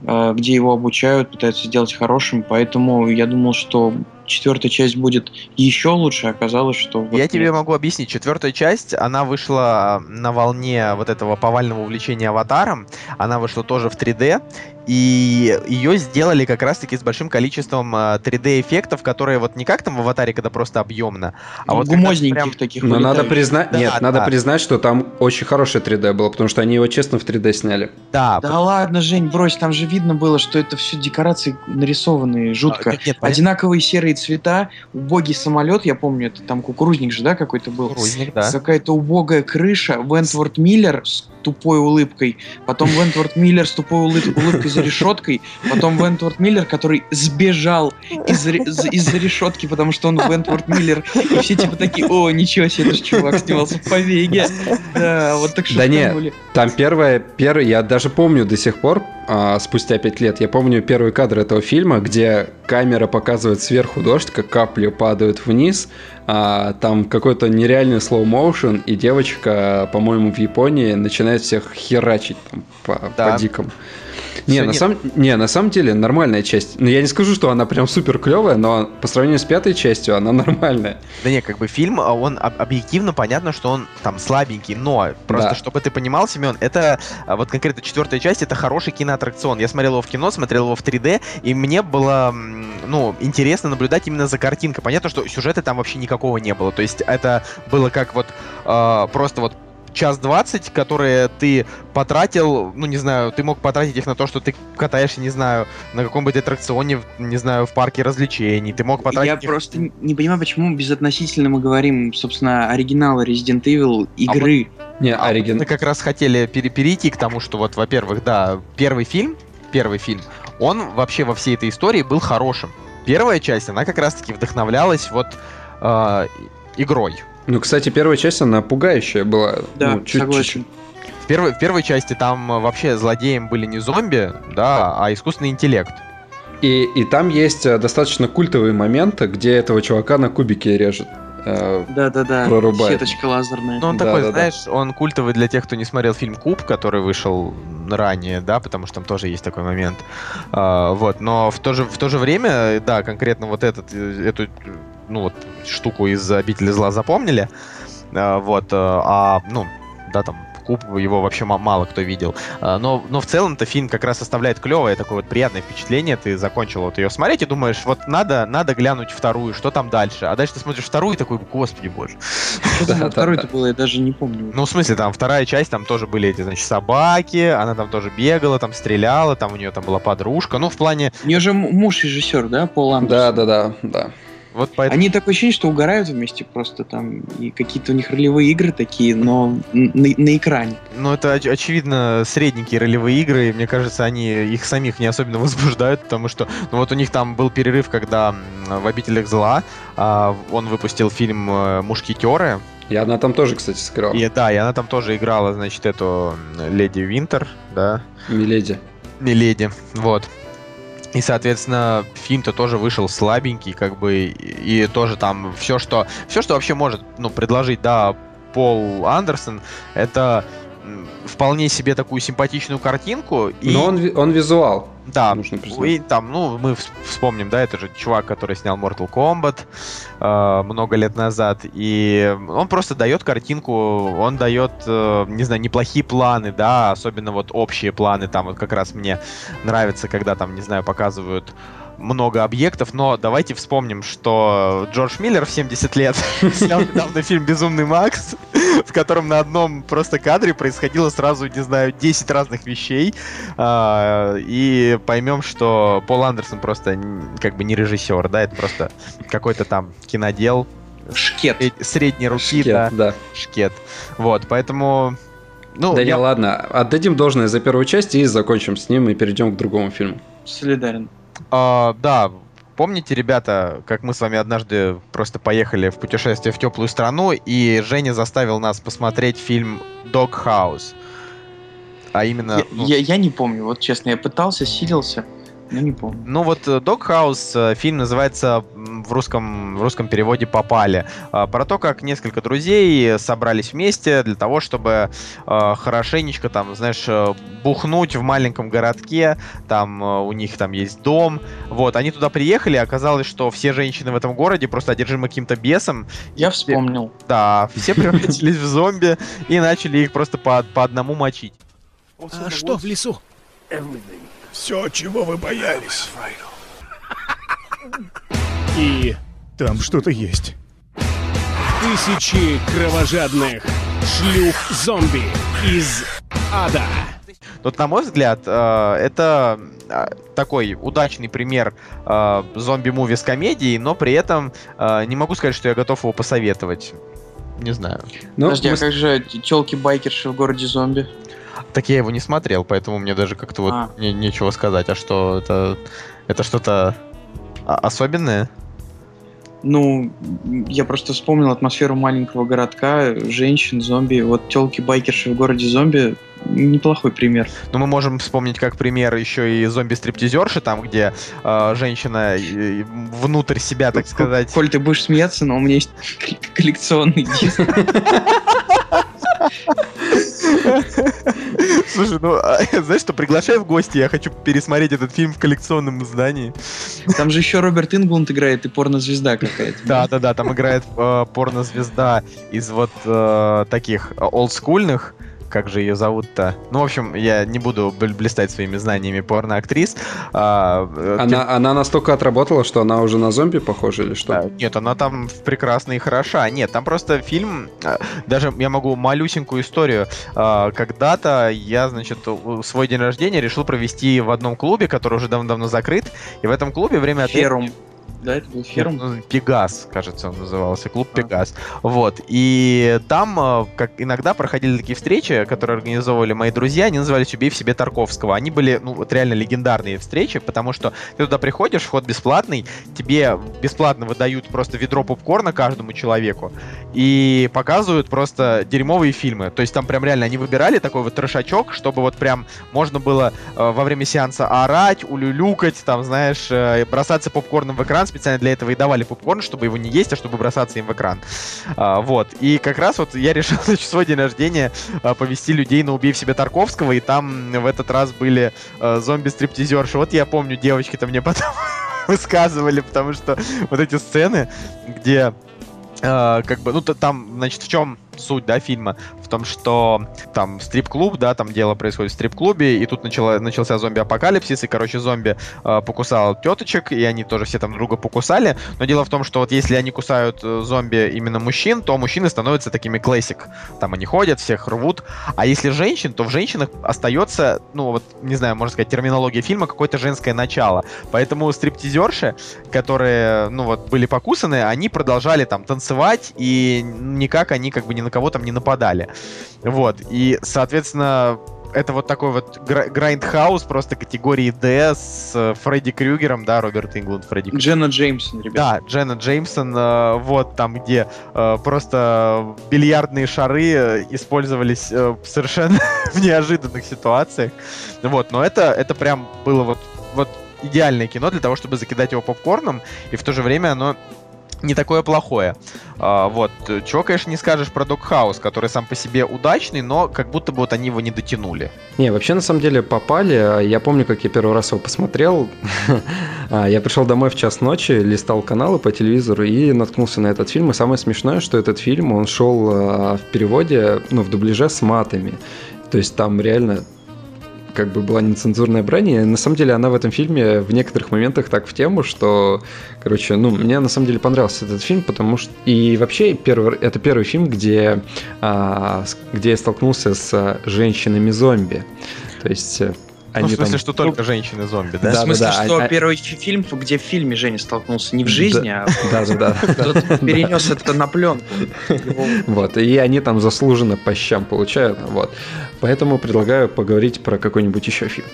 где его обучают, пытаются сделать хорошим, поэтому я думал, что четвертая часть будет еще лучше, оказалось, что... вот Я нет. тебе могу объяснить. Четвертая часть, она вышла на волне вот этого повального увлечения аватаром. Она вышла тоже в 3D. И ее сделали как раз-таки с большим количеством 3D-эффектов, которые вот не как там в аватаре, когда просто объемно, а вот когда Гумозненьких прям- таких Но надо признать, Да, нет, да. надо признать, что там очень хорошее 3D было, потому что они его честно в 3D сняли. Да, Да ладно, Жень, брось, там же видно было, что это все декорации нарисованные, жутко. А, нет. Одинаковые серые цвета, убогий самолет, я помню, это там кукурузник же, да, какой-то был? Кукурузник, да. Какая-то убогая крыша, Вентворд Миллер с тупой улыбкой, потом Вентворд Миллер с тупой улы- улыбкой за решеткой, потом Вентворд Миллер, который сбежал из, из-за решетки, потому что он Вентворд Миллер, и все типа такие, о, ничего себе, это ж чувак снимался в Побеге. Да, вот так что Да не, были. Там первое, первое, я даже помню до сих пор, а, спустя пять лет, я помню первый кадр этого фильма, где камера показывает сверху дождь, как капли падают вниз, а, там какой-то нереальный motion, и девочка, по-моему, в Японии начинает всех херачить там, по, Да. по дикому. Не на, не- самом, не, на самом деле нормальная часть. Ну, я не скажу, что она прям супер клевая, но по сравнению с пятой частью она нормальная. Да не, как бы фильм, а, он об- объективно понятно, что он там слабенький, но просто, Да. чтобы ты понимал, Семен, это а, вот конкретно четвертая часть, это хороший киноаттракцион. Я смотрел его в кино, смотрел его в 3D, и мне было, ну, интересно наблюдать именно за картинкой. Понятно, что сюжета там вообще никакого не было. То есть это было как вот а, просто вот час двадцать, которые ты потратил, ну, не знаю, ты мог потратить их на то, что ты катаешься, не знаю, на каком-нибудь аттракционе, не знаю, в парке развлечений. Ты мог потратить Я их- просто не понимаю, почему безотносительно мы говорим, собственно, оригинала Resident Evil игры. Не, А оригин... Мы как раз хотели пере- перейти к тому, что вот, во-первых, да, первый фильм, первый фильм, он вообще во всей этой истории был хорошим. Первая часть, она как раз-таки вдохновлялась вот э, игрой. Ну, кстати, первая часть, она пугающая была. Да, ну, чуть- согласен. чуть- В первой, в первой части там э, вообще злодеем были не зомби, да, а искусственный интеллект. И, и там есть э, достаточно культовые моменты, где этого чувака на кубике режет. Э, Да-да-да, Прорубает. сеточка лазерная. Ну, он Да, такой, да, да. знаешь, он культовый для тех, кто не смотрел фильм Куб, который вышел ранее, да, потому что там тоже есть такой момент. А, вот, но в то же, в то же время, да, конкретно вот этот, э, эту, ну, вот, штуку из обители зла запомнили. А, вот, э, а, ну, да, там, Куб, его вообще ма- мало кто видел. А, но, но в целом-то фильм как раз оставляет клевое, такое вот приятное впечатление. Ты закончил вот ее смотреть и думаешь, вот надо, надо глянуть вторую, что там дальше. А дальше ты смотришь вторую и такой, господи боже. Что Да, второй-то да. было, я даже не помню. Ну, в смысле, там вторая часть, там тоже были эти, значит, собаки, она там тоже бегала, там стреляла, там у нее там была подружка. Ну, в плане, У нее же муж режиссер, да, Пол Андерсон? Да, да, да, да. Вот поэтому... Они такое ощущение, что угорают вместе просто там, и какие-то у них ролевые игры такие, но на, на экране. Ну, это, оч- очевидно, средненькие ролевые игры, и мне кажется, они их самих не особенно возбуждают, потому что, ну, вот у них там был перерыв, когда в «Обителях зла» а, он выпустил фильм э, «Мушкетеры», И она там тоже, кстати, сыграла. и да, и она там тоже играла, значит, эту Леди Винтер, да, Миледи. Миледи, вот. И, соответственно, фильм-то тоже вышел слабенький, как бы, и, тоже там все, что, все, что вообще может, ну, предложить, да, Пол Андерсон, это вполне себе такую симпатичную картинку. И, Но он, он визуал, да, нужно признать. и там, ну, мы вс- вспомним, да, это же чувак, который снял Mortal Kombat э, много лет назад, и он просто дает картинку, он дает, э, не знаю, неплохие планы, да, особенно вот общие планы, там вот как раз мне нравится, когда там, не знаю, показывают много объектов, но давайте вспомним, что Джордж Миллер в 70 лет снял недавно фильм «Безумный Макс», в котором на одном просто кадре происходило сразу, не знаю, 10 разных вещей, а, и поймем, что Пол Андерсон просто как бы не режиссер, да, это просто какой-то там кинодел Шкет. средней руки, Шкет, да, да. шкет. Вот, поэтому... Ну, да я- не, ладно, отдадим должное за первую часть и закончим с ним и перейдем к другому фильму. Солидарен. А, да, помните, ребята, как мы с вами однажды просто поехали в путешествие в теплую страну, и Женя заставил нас посмотреть фильм Dog House. А именно... Я, ну, я- я не помню, вот честно, я пытался, силился, Ну, не помню. Ну вот Догхаус, фильм называется в русском, в русском переводе «Попали». А, Про то, как несколько друзей собрались вместе для того, чтобы а, хорошенечко там, знаешь, э, бухнуть в маленьком городке, там э, у них там есть дом. Вот, они туда приехали, оказалось, что все женщины в этом городе просто одержимы каким-то бесом. Я вспомнил. Да, все превратились в зомби и начали их просто по, по одному мочить. А что в лесу? Все, чего вы боялись. И там что-то есть. Тысячи кровожадных шлюх-зомби из ада. Вот, на мой взгляд, э, это э, такой удачный пример э, зомби-муви с комедией, но при этом не могу сказать, что я готов его посоветовать. Не знаю. Ну, Подожди, мы а как же телки-байкерши в городе зомби? Так я его не смотрел, поэтому мне даже как-то вот А. не- нечего сказать. А что это? Это что-то особенное? Ну, я просто вспомнил атмосферу маленького городка, женщин, зомби. Вот телки-байкерши в городе зомби неплохой пример. Ну, мы можем вспомнить как пример еще и зомби-стриптизерши, там, где э, женщина э, внутрь себя, так сказать, Коль, ты будешь смеяться, но у меня есть коллекционный диск. Слушай, ну, а, знаешь что, приглашай в гости, я хочу пересмотреть этот фильм в коллекционном издании. Там же еще Роберт Инглунд играет и порнозвезда какая-то. Да, да, да, там играет э, порнозвезда из вот э, таких э, олдскульных, как же ее зовут-то? Ну, в общем, я не буду бл- блистать своими знаниями порноактрис. А, э, Она, она настолько отработала, что она уже на зомби похожа или что? Да, Нет, она там прекрасна и хороша. Нет, там просто фильм, а, даже я могу малюсенькую историю. А, Когда-то я, значит, свой день рождения решил провести в одном клубе, который уже давно-давно закрыт. И в этом клубе время от времени-. Да, это был Ферум? ну, Пегас, кажется, он назывался, клуб Пегас. Вот. И там, э, как иногда проходили такие встречи, которые организовывали мои друзья, они назывались «Убей в себе Тарковского». Они были, ну, вот реально легендарные встречи, потому что ты туда приходишь, вход бесплатный, тебе бесплатно выдают просто ведро попкорна каждому человеку и показывают просто дерьмовые фильмы. То есть там прям реально они выбирали такой вот трешачок, чтобы вот прям можно было э, во время сеанса орать, улюлюкать, там, знаешь, э, бросаться попкорном в экран. Специально для этого и давали попкорн, чтобы его не есть, а чтобы бросаться им в экран. А, вот. И как раз вот я решил на свой день рождения а, повести людей на «Убей в себе Тарковского», и там в этот раз были э, зомби-стриптизерши. Вот я помню, девочки-то мне потом высказывали, потому что вот эти сцены, где э, как бы, ну, то там, значит, в чем суть, да, фильма? В том, что там стрип-клуб, да, там дело происходит в стрип-клубе, и тут начало, начался зомби-апокалипсис, и, короче, зомби э, покусал теточек, и они тоже все там друга покусали. Но дело в том, что вот если они кусают э, зомби именно мужчин, то мужчины становятся такими классик. Там они ходят, всех рвут. А если женщин, то в женщинах остается, ну, вот, не знаю, можно сказать, терминология фильма, какое-то женское начало. Поэтому стриптизерши, которые, ну, вот, были покусаны, они продолжали там танцевать, и никак они как бы ни на кого там не нападали. Вот. И, соответственно, это вот такой вот гра- grindhouse просто категории D с э, Фредди Крюгером, да, Роберт Инглунд, Фредди Крюгер. Дженна Джеймсон, ребят. Да, Дженна Джеймсон, э, вот там, где э, просто бильярдные шары использовались совершенно в неожиданных ситуациях. Вот, но это, это прям было вот, вот идеальное кино для того, чтобы закидать его попкорном, и в то же время оно не такое плохое. А, вот. Чего, конечно, не скажешь про Догхаус, который сам по себе удачный, но как будто бы вот они его не дотянули. Не, вообще на самом деле попали. А Я помню, как я первый раз его посмотрел. А, Я пришел домой в час ночи, листал каналы по телевизору и наткнулся на этот фильм. И самое смешное, что этот фильм, он шел а, в переводе, ну, в дубляже с матами. То есть там реально как бы была нецензурная брань, и на самом деле она в этом фильме в некоторых моментах так в тему, что, короче, ну, мне на самом деле понравился этот фильм, потому что... И вообще, первый, это первый фильм, где, а, где я столкнулся с женщинами-зомби. То есть... э, Ну, в Они смысле, там... что только женщины-зомби, да? В Да, смысле, да, что а- первый фи- фильм, где в фильме Женя столкнулся не в жизни, а Да-да-да. кто-то перенес это на пленку. Вот, и они там заслуженно по щам получают, вот. Поэтому предлагаю поговорить про какой-нибудь еще фильм.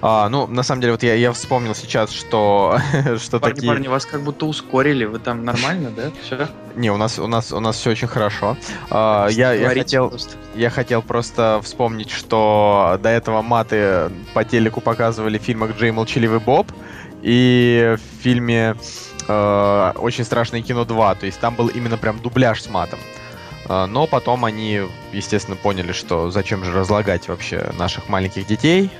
А, ну, на самом деле, вот я, я вспомнил сейчас, что, что Парни, такие... парни, вас как будто ускорили. Вы там нормально, да? Все? Не, у нас, у нас, у нас все очень хорошо. А, я, я, хотел, просто. я хотел просто вспомнить, что до этого маты по телеку показывали в фильмах «Джей Молчаливый Боб» и в фильме э, «Очень страшное кино 2». То есть там был именно прям дубляж с матом. А, Но потом они, естественно, поняли, что зачем же разлагать вообще наших маленьких детей.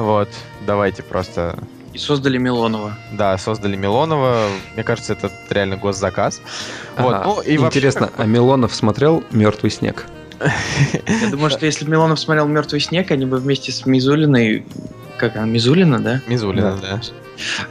Вот, давайте просто И создали Милонова. да, создали Милонова. Мне кажется, это реально госзаказ. Вот, Ага. ну и вообще, Интересно, бы- а Милонов смотрел Мертвый снег? Я думаю, что если бы Милонов смотрел «Мертвый снег», они бы вместе с Мизулиной... Как она, Мизулина, да? Мизулина, да.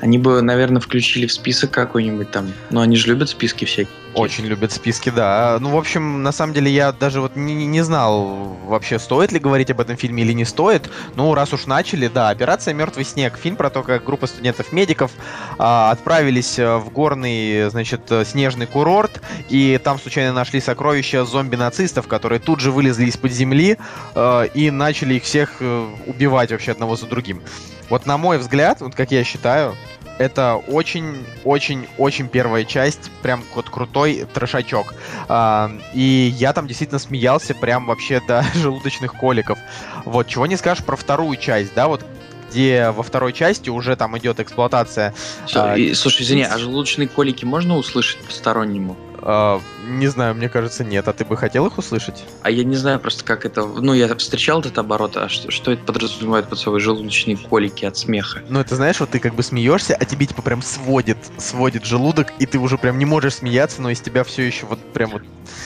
Они бы, наверное, включили в список какой-нибудь там. Ну, они же любят списки всякие. Очень любят списки, да. Ну, в общем, на самом деле, я даже вот не, не знал вообще, стоит ли говорить об этом фильме или не стоит. Ну, раз уж начали, да, «Операция Мертвый снег». Фильм про то, как группа студентов-медиков а, отправились э, в горный, значит, э, снежный курорт, и там случайно нашли сокровища зомби-нацистов, которые тут же вылезли из-под земли э, и начали их всех убивать вообще одного за другим. Вот на мой взгляд, вот как я считаю, это очень-очень-очень первая часть, прям вот крутой трешачок. А, и я там действительно смеялся прям вообще до желудочных коликов. Вот, чего не скажешь про вторую часть, да, вот где во второй части уже там идет эксплуатация. Всё, а, слушай, извини, а желудочные колики можно услышать постороннему? А, не знаю, мне кажется, нет. А ты бы хотел их услышать? А я не знаю просто, как это... Ну, я встречал этот оборот, а что, что это подразумевает под собой желудочные колики от смеха? Ну, это знаешь, вот ты как бы смеешься, а тебе типа прям сводит, сводит желудок, и ты уже прям не можешь смеяться, но из тебя все еще вот прям вот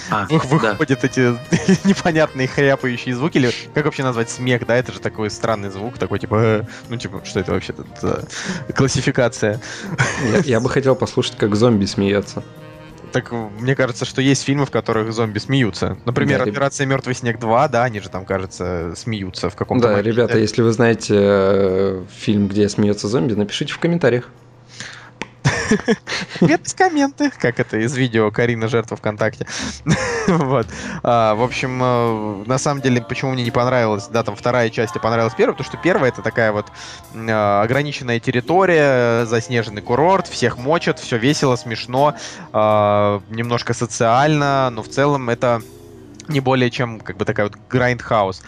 А, вы- да. выходят эти непонятные хряпающие звуки, или как вообще назвать смех, да, это же такой странный звук, такой типа, э, ну типа, что это вообще тут за классификация. Я, я бы хотел послушать, как зомби смеется. Так э, мне кажется, что есть фильмы, в которых зомби смеются. Например, Да, реб- Операция Мертвый снег 2, да, они же там, кажется, смеются в каком-то Да, моменте. ребята, если вы знаете э, фильм, где смеется зомби, напишите в комментариях. Без комменты, как это из видео Карина жертва ВКонтакте. вот. А, в общем, э, на самом деле, почему мне не понравилась, да, там вторая часть, а понравилась первая, потому что первая это такая вот э, ограниченная территория, заснеженный курорт, всех мочат, все весело, смешно, э, немножко социально, но в целом это не более чем как бы такая вот grindhouse.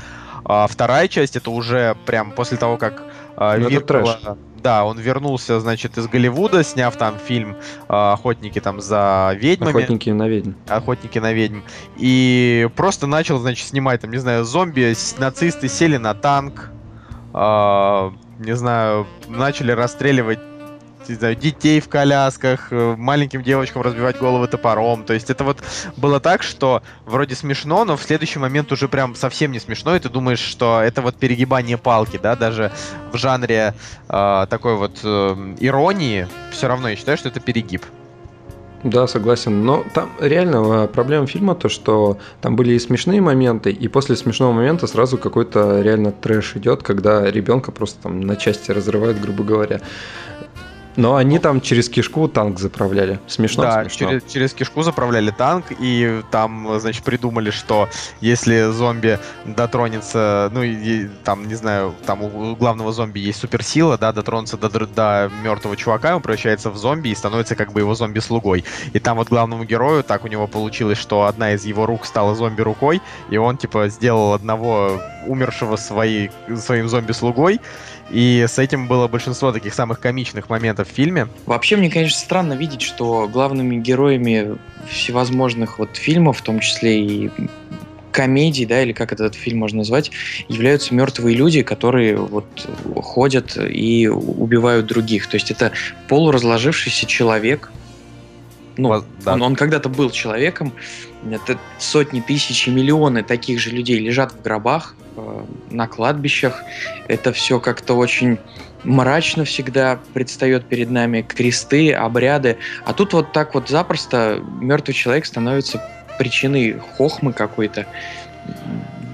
А вторая часть это уже прям после того, как а, Ну, это Виркола- трэш. Да, он вернулся, значит, из Голливуда, сняв там фильм а, «Охотники там за ведьмами». Охотники на ведьм. Охотники на ведьм. И просто начал, значит, снимать там, не знаю, зомби, нацисты сели на танк, а, не знаю, начали расстреливать не знаю, детей в колясках, э, маленьким девочкам разбивать головы топором. То есть это вот было так, что вроде смешно, но в следующий момент уже прям совсем не смешно, и ты думаешь, что это вот перегибание палки, да, даже в жанре э, такой вот э, иронии, все равно я считаю, что это перегиб. Да, согласен. Но там реально э, проблема фильма то, что там были и смешные моменты, и после смешного момента сразу какой-то реально трэш идет, когда ребенка просто там на части разрывают, грубо говоря. Но они там через кишку танк заправляли. Смешно, да, смешно. Через, через кишку заправляли танк, и там, значит, придумали, что если зомби дотронется, ну, и, там, не знаю, там у главного зомби есть суперсила, да, дотронуться до, до мертвого чувака, он превращается в зомби и становится как бы его зомби-слугой. И там вот главному герою так у него получилось, что одна из его рук стала зомби-рукой, и он, типа, сделал одного умершего своей, своим зомби-слугой, и с этим было большинство таких самых комичных моментов в фильме. Вообще, мне, конечно, странно видеть, что главными героями всевозможных вот фильмов, в том числе и комедий, да, или как этот фильм можно назвать, являются мертвые люди, которые вот ходят и убивают других. То есть это полуразложившийся человек. Ну, Вот, да. он, он когда-то был человеком. Это сотни тысяч и миллионы таких же людей лежат в гробах, на кладбищах. Это все как-то очень мрачно всегда предстает перед нами кресты, обряды. А тут вот так вот запросто мертвый человек становится причиной хохмы какой-то.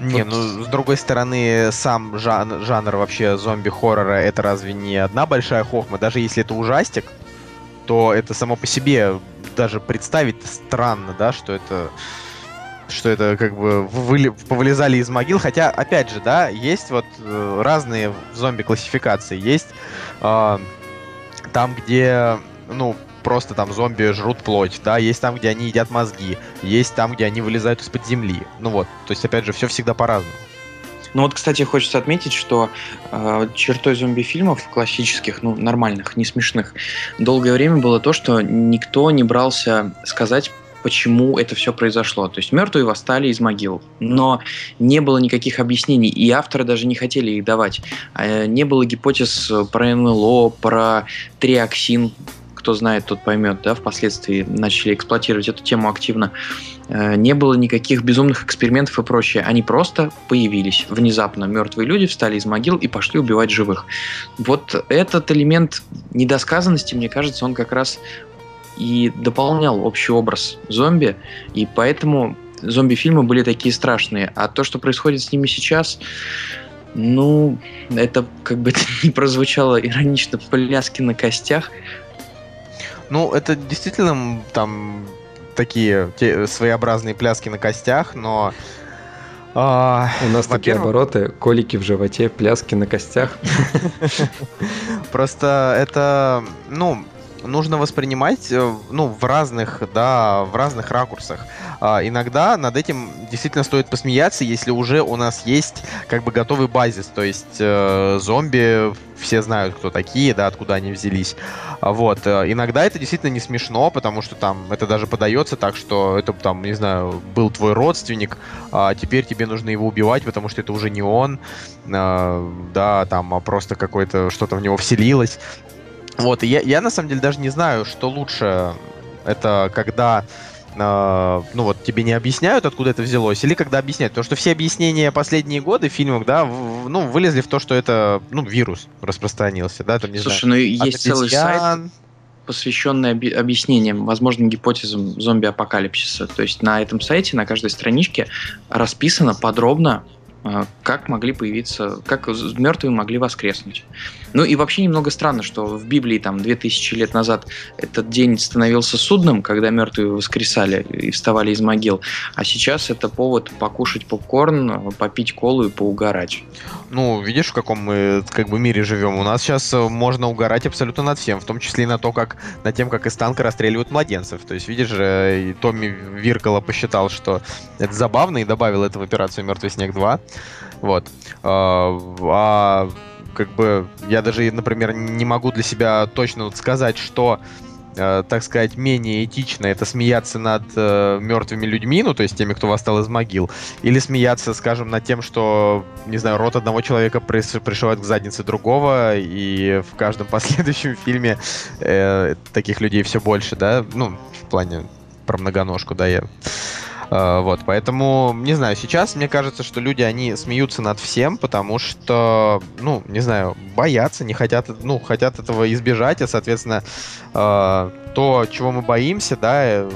Не, Вот. ну с другой стороны, сам жан- жанр вообще зомби-хоррора это разве не одна большая хохма? Даже если это ужастик, то это само по себе даже представить странно, да, что это что это как бы выли, повылезали из могил. Хотя, опять же, да, есть вот э, разные зомби-классификации. Есть э, там, где, ну, просто там зомби жрут плоть, да, есть там, где они едят мозги, есть там, где они вылезают из-под земли. Ну вот, то есть, опять же, все всегда по-разному. Ну вот, кстати, хочется отметить, что э, чертой зомби-фильмов классических, ну, нормальных, не смешных, долгое время было то, что никто не брался сказать, почему это все произошло. То есть мертвые восстали из могил, но не было никаких объяснений, и авторы даже не хотели их давать. Э, не было гипотез про НЛО, про триоксин, кто знает, тот поймет, да, впоследствии начали эксплуатировать эту тему активно. Э, не было никаких безумных экспериментов и прочее. Они просто появились. Внезапно мертвые люди встали из могил и пошли убивать живых. Вот этот элемент недосказанности, мне кажется, он как раз и дополнял общий образ зомби, и поэтому зомби-фильмы были такие страшные. А то, что происходит с ними сейчас, ну, это как бы это не прозвучало иронично, пляски на костях. Ну, это действительно там такие те, своеобразные пляски на костях, но... А, У нас такие обороты, колики в животе, пляски на костях. Просто это, ну, нужно воспринимать, э, ну, в разных, да, в разных ракурсах. А, иногда над этим действительно стоит посмеяться, если уже у нас есть как бы готовый базис, то есть э, зомби все знают, кто такие, да, откуда они взялись. А, вот. Э, иногда это действительно не смешно, потому что там это даже подается так, что это там, не знаю, был твой родственник, а теперь тебе нужно его убивать, потому что это уже не он, э, да, там, а просто какое-то что-то в него вселилось. Вот, и я, я на самом деле даже не знаю, что лучше. Это когда Uh, ну вот тебе не объясняют, откуда это взялось, или когда объясняют. Потому что все объяснения последние годы в фильмах, да, в, ну, вылезли в то, что это, ну, вирус распространился, да, там, не Слушай, знаю, ну есть целый сайт, посвященный оби- объяснениям, возможным гипотезам зомби-апокалипсиса. То есть на этом сайте, на каждой страничке расписано подробно, а, как могли появиться, как мертвые могли воскреснуть. Ну и вообще немного странно, что в Библии там 2000 лет назад этот день становился судным, когда мертвые воскресали и вставали из могил, а сейчас это повод покушать попкорн, попить колу и поугарать. Ну, видишь, в каком мы как бы мире живем. У нас сейчас э, можно угорать абсолютно над всем, в том числе и на то, как над тем, как из танка расстреливают младенцев. То есть, видишь, и Томми Виркола посчитал, что это забавно и добавил это в операцию Мертвый снег 2. Вот. А, а как бы я даже, например, не могу для себя точно вот сказать, что э, так сказать, менее этично это смеяться над э, мертвыми людьми, ну, то есть теми, кто восстал из могил, или смеяться, скажем, над тем, что, не знаю, рот одного человека приш- пришивает к заднице другого, и в каждом последующем фильме э, таких людей все больше, да, ну, в плане про многоножку, да, я вот, поэтому, не знаю, сейчас мне кажется, что люди, они смеются над всем, потому что, ну, не знаю, боятся, не хотят, ну, хотят этого избежать, а, соответственно, э, то, чего мы боимся, да, э,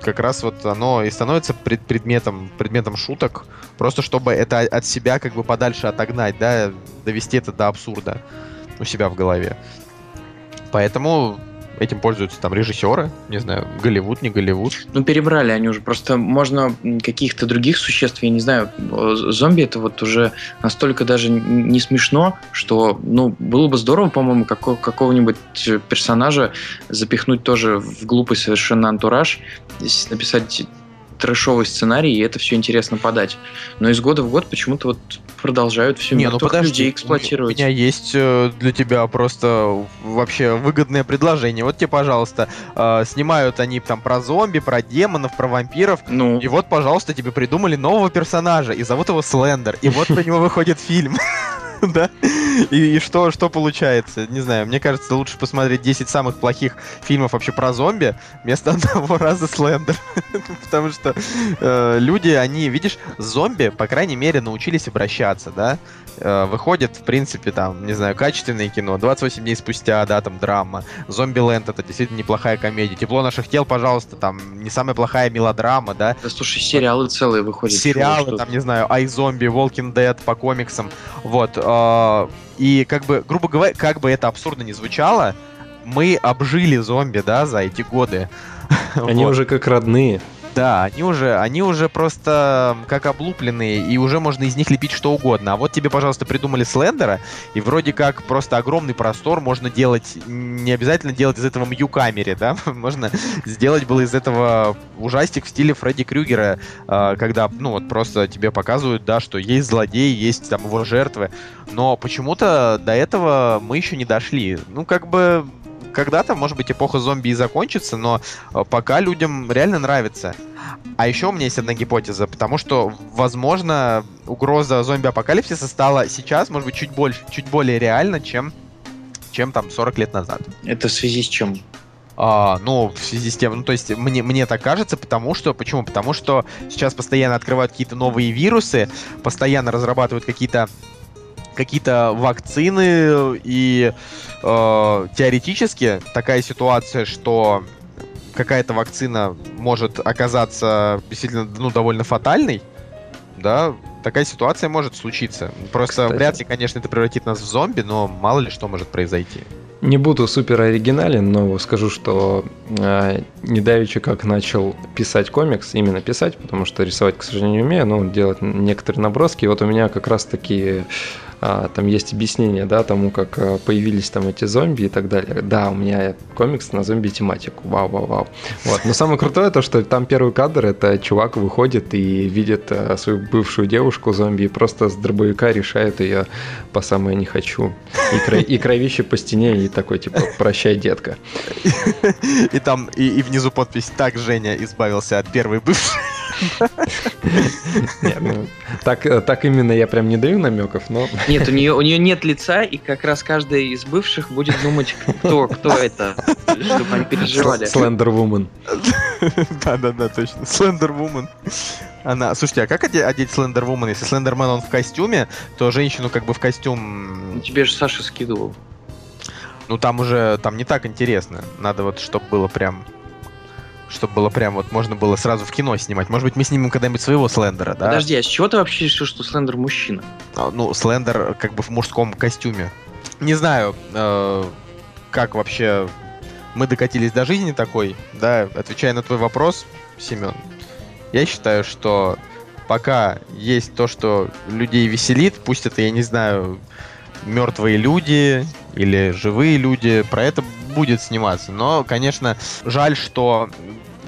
как раз вот оно и становится пред, предметом, предметом шуток, просто чтобы это от себя как бы подальше отогнать, да, довести это до абсурда у себя в голове. Поэтому этим пользуются там режиссеры, не знаю, Голливуд, не Голливуд. Ну, перебрали они уже. Просто можно каких-то других существ, я не знаю, зомби это вот уже настолько даже не смешно, что, ну, было бы здорово, по-моему, какого- какого-нибудь персонажа запихнуть тоже в глупый совершенно антураж, написать трэшовый сценарий, и это все интересно подать. Но из года в год почему-то вот продолжают все Не, ну подожди, людей эксплуатировать. У меня есть э, для тебя просто вообще выгодное предложение. Вот тебе, пожалуйста, э, снимают они там про зомби, про демонов, про вампиров. Ну. И вот, пожалуйста, тебе придумали нового персонажа, и зовут его Слендер. И вот про него выходит фильм. да? И, и что, что получается? Не знаю, мне кажется, лучше посмотреть 10 самых плохих фильмов вообще про зомби вместо одного раза Слендер. Потому что э, люди, они, видишь, зомби, по крайней мере, научились обращаться, да? Э, выходит, в принципе, там, не знаю, качественное кино, 28 дней спустя, да, там, драма. Зомби-ленд это действительно неплохая комедия. Тепло наших тел, пожалуйста, там, не самая плохая мелодрама, да? Да, слушай, сериалы целые выходят. Сериалы, там, не знаю, iZombie, Walking Dead по комиксам. Вот. Э, и, как бы, грубо говоря, как бы это абсурдно не звучало, мы обжили зомби, да, за эти годы. Они вот. уже как родные. Да, они уже, они уже просто как облупленные, и уже можно из них лепить что угодно. А вот тебе, пожалуйста, придумали Слендера, и вроде как просто огромный простор можно делать, не обязательно делать из этого Мью-камере, да? Можно сделать было из этого ужастик в стиле Фредди Крюгера, э, когда, ну вот просто тебе показывают, да, что есть злодей, есть там его жертвы, но почему-то до этого мы еще не дошли. Ну, как бы когда-то, может быть, эпоха зомби и закончится, но э, пока людям реально нравится. А еще у меня есть одна гипотеза, потому что, возможно, угроза зомби-апокалипсиса стала сейчас, может быть, чуть больше, чуть более реально, чем, чем там 40 лет назад. Это в связи с чем? А, ну, в связи с тем, ну, то есть, мне, мне так кажется, потому что, почему? Потому что сейчас постоянно открывают какие-то новые вирусы, постоянно разрабатывают какие-то какие-то вакцины, и э, теоретически такая ситуация, что какая-то вакцина может оказаться действительно ну, довольно фатальной, да, такая ситуация может случиться. Просто Кстати. вряд ли, конечно, это превратит нас в зомби, но мало ли что может произойти. Не буду супер оригинален, но скажу, что э, недавеча как начал писать комикс, именно писать, потому что рисовать, к сожалению, не умею, но делать некоторые наброски. И вот у меня как раз таки а, там есть объяснение, да, тому, как а, появились там эти зомби и так далее. Да, у меня комикс на зомби-тематику. Вау, вау, вау. Вот. Но самое крутое то, что там первый кадр, это чувак выходит и видит а, свою бывшую девушку зомби и просто с дробовика решает ее по самое не хочу. И, кро- и кровище по стене, и такой, типа, прощай, детка. И там, и, и внизу подпись «Так Женя избавился от первой бывшей». Ну, так, э, так именно я прям не даю намеков, но... Нет, у нее, у нее нет лица, и как раз каждая из бывших будет думать, кто, кто это, чтобы они переживали. Слендер Вумен. Да-да-да, точно. Слендер Вумен. Она, слушайте, а как оде- одеть Слендер Вумен? Если Слендермен он в костюме, то женщину как бы в костюм... Тебе же Саша скидывал. Ну там уже, там не так интересно. Надо вот, чтобы было прям... Чтобы было прям вот можно было сразу в кино снимать. Может быть, мы снимем когда-нибудь своего Слендера, да? Подожди, а с чего ты вообще решил, что Слендер мужчина? А, Ну, Слендер как бы в мужском костюме. Не знаю, э, как вообще мы докатились до жизни такой, да, отвечая на твой вопрос, Семен, я считаю, что пока есть то, что людей веселит, пусть это, я не знаю, мертвые люди или живые люди, про это будет сниматься. Но, конечно, жаль, что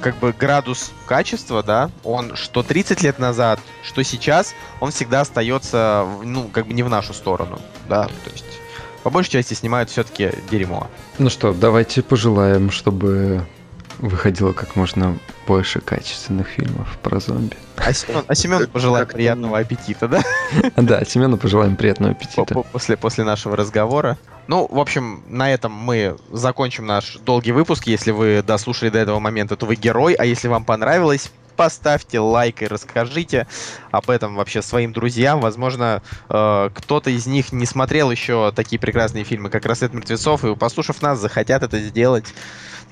как бы градус качества, да, он что 30 лет назад, что сейчас, он всегда остается, ну, как бы не в нашу сторону, да, то есть по большей части снимают все-таки дерьмо. Ну что, давайте пожелаем, чтобы выходило как можно больше качественных фильмов про зомби. А Семен, а Семен пожелаем как-то приятного аппетита, да? Да, Семену пожелаем приятного аппетита. по- После, после нашего разговора. Ну, в общем, на этом мы закончим наш долгий выпуск. Если вы дослушали до этого момента, то вы герой. А если вам понравилось, поставьте лайк и расскажите об этом вообще своим друзьям. Возможно, э, кто-то из них не смотрел еще такие прекрасные фильмы, как «Рассвет мертвецов», и, послушав нас, захотят это сделать.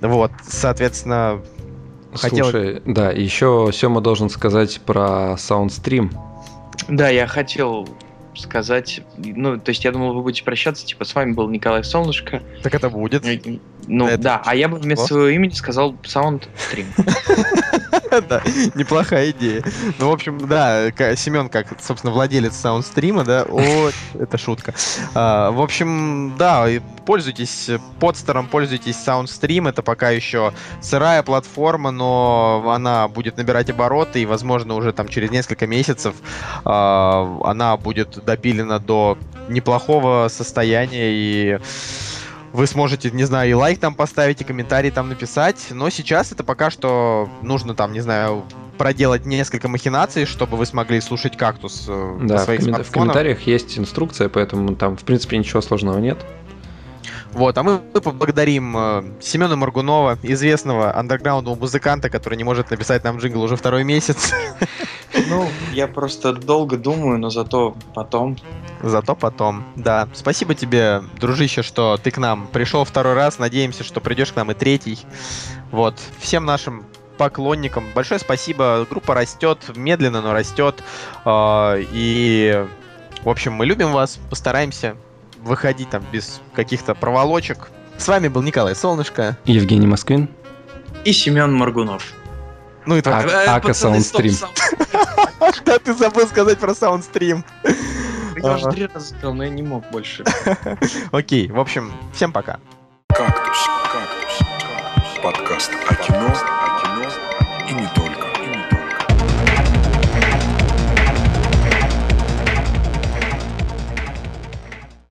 Вот, соответственно, хотел... Слушай, да, еще Сема должен сказать про саундстрим. Да, я хотел сказать, ну, то есть я думал, вы будете прощаться, типа, с вами был Николай Солнышко. Так это будет. Ну, Это да, а я бы вместо своего имени сказал Саундстрим. Да, неплохая идея. Ну, в общем, да, Семен, как, собственно, владелец саундстрима, да, о, это шутка. А, В общем, да, пользуйтесь подстером, пользуйтесь саундстрим, это пока еще сырая платформа, но она будет набирать обороты, и, возможно, уже там через несколько месяцев а, она будет допилена до неплохого состояния, и вы сможете, не знаю, и лайк там поставить, и комментарий там написать. Но сейчас это пока что нужно там, не знаю, проделать несколько махинаций, чтобы вы смогли слушать кактус э, на Да, в, своих коммен- в комментариях есть инструкция, поэтому там, в принципе, ничего сложного нет. Вот, а мы, мы поблагодарим э, Семена Моргунова, известного андерграундного музыканта, который не может написать нам джингл уже второй месяц. Ну, я просто долго думаю, но зато потом. Зато потом. Да. Спасибо тебе, дружище, что ты к нам пришел второй раз. Надеемся, что придешь к нам и третий. Вот. Всем нашим поклонникам большое спасибо. Группа растет, медленно, но растет. А, И, в общем, мы любим вас. Постараемся выходить там без каких-то проволочек. С вами был Николай Солнышко. Евгений Москвин. И Семен Моргунов. Ну и А- твой. Э, Ака сам- Да, ты забыл сказать про саундстрим. Я уже три раза сказал, но я не мог больше. Окей, в общем, всем пока. Кактус. Кактус. Подкаст о кино,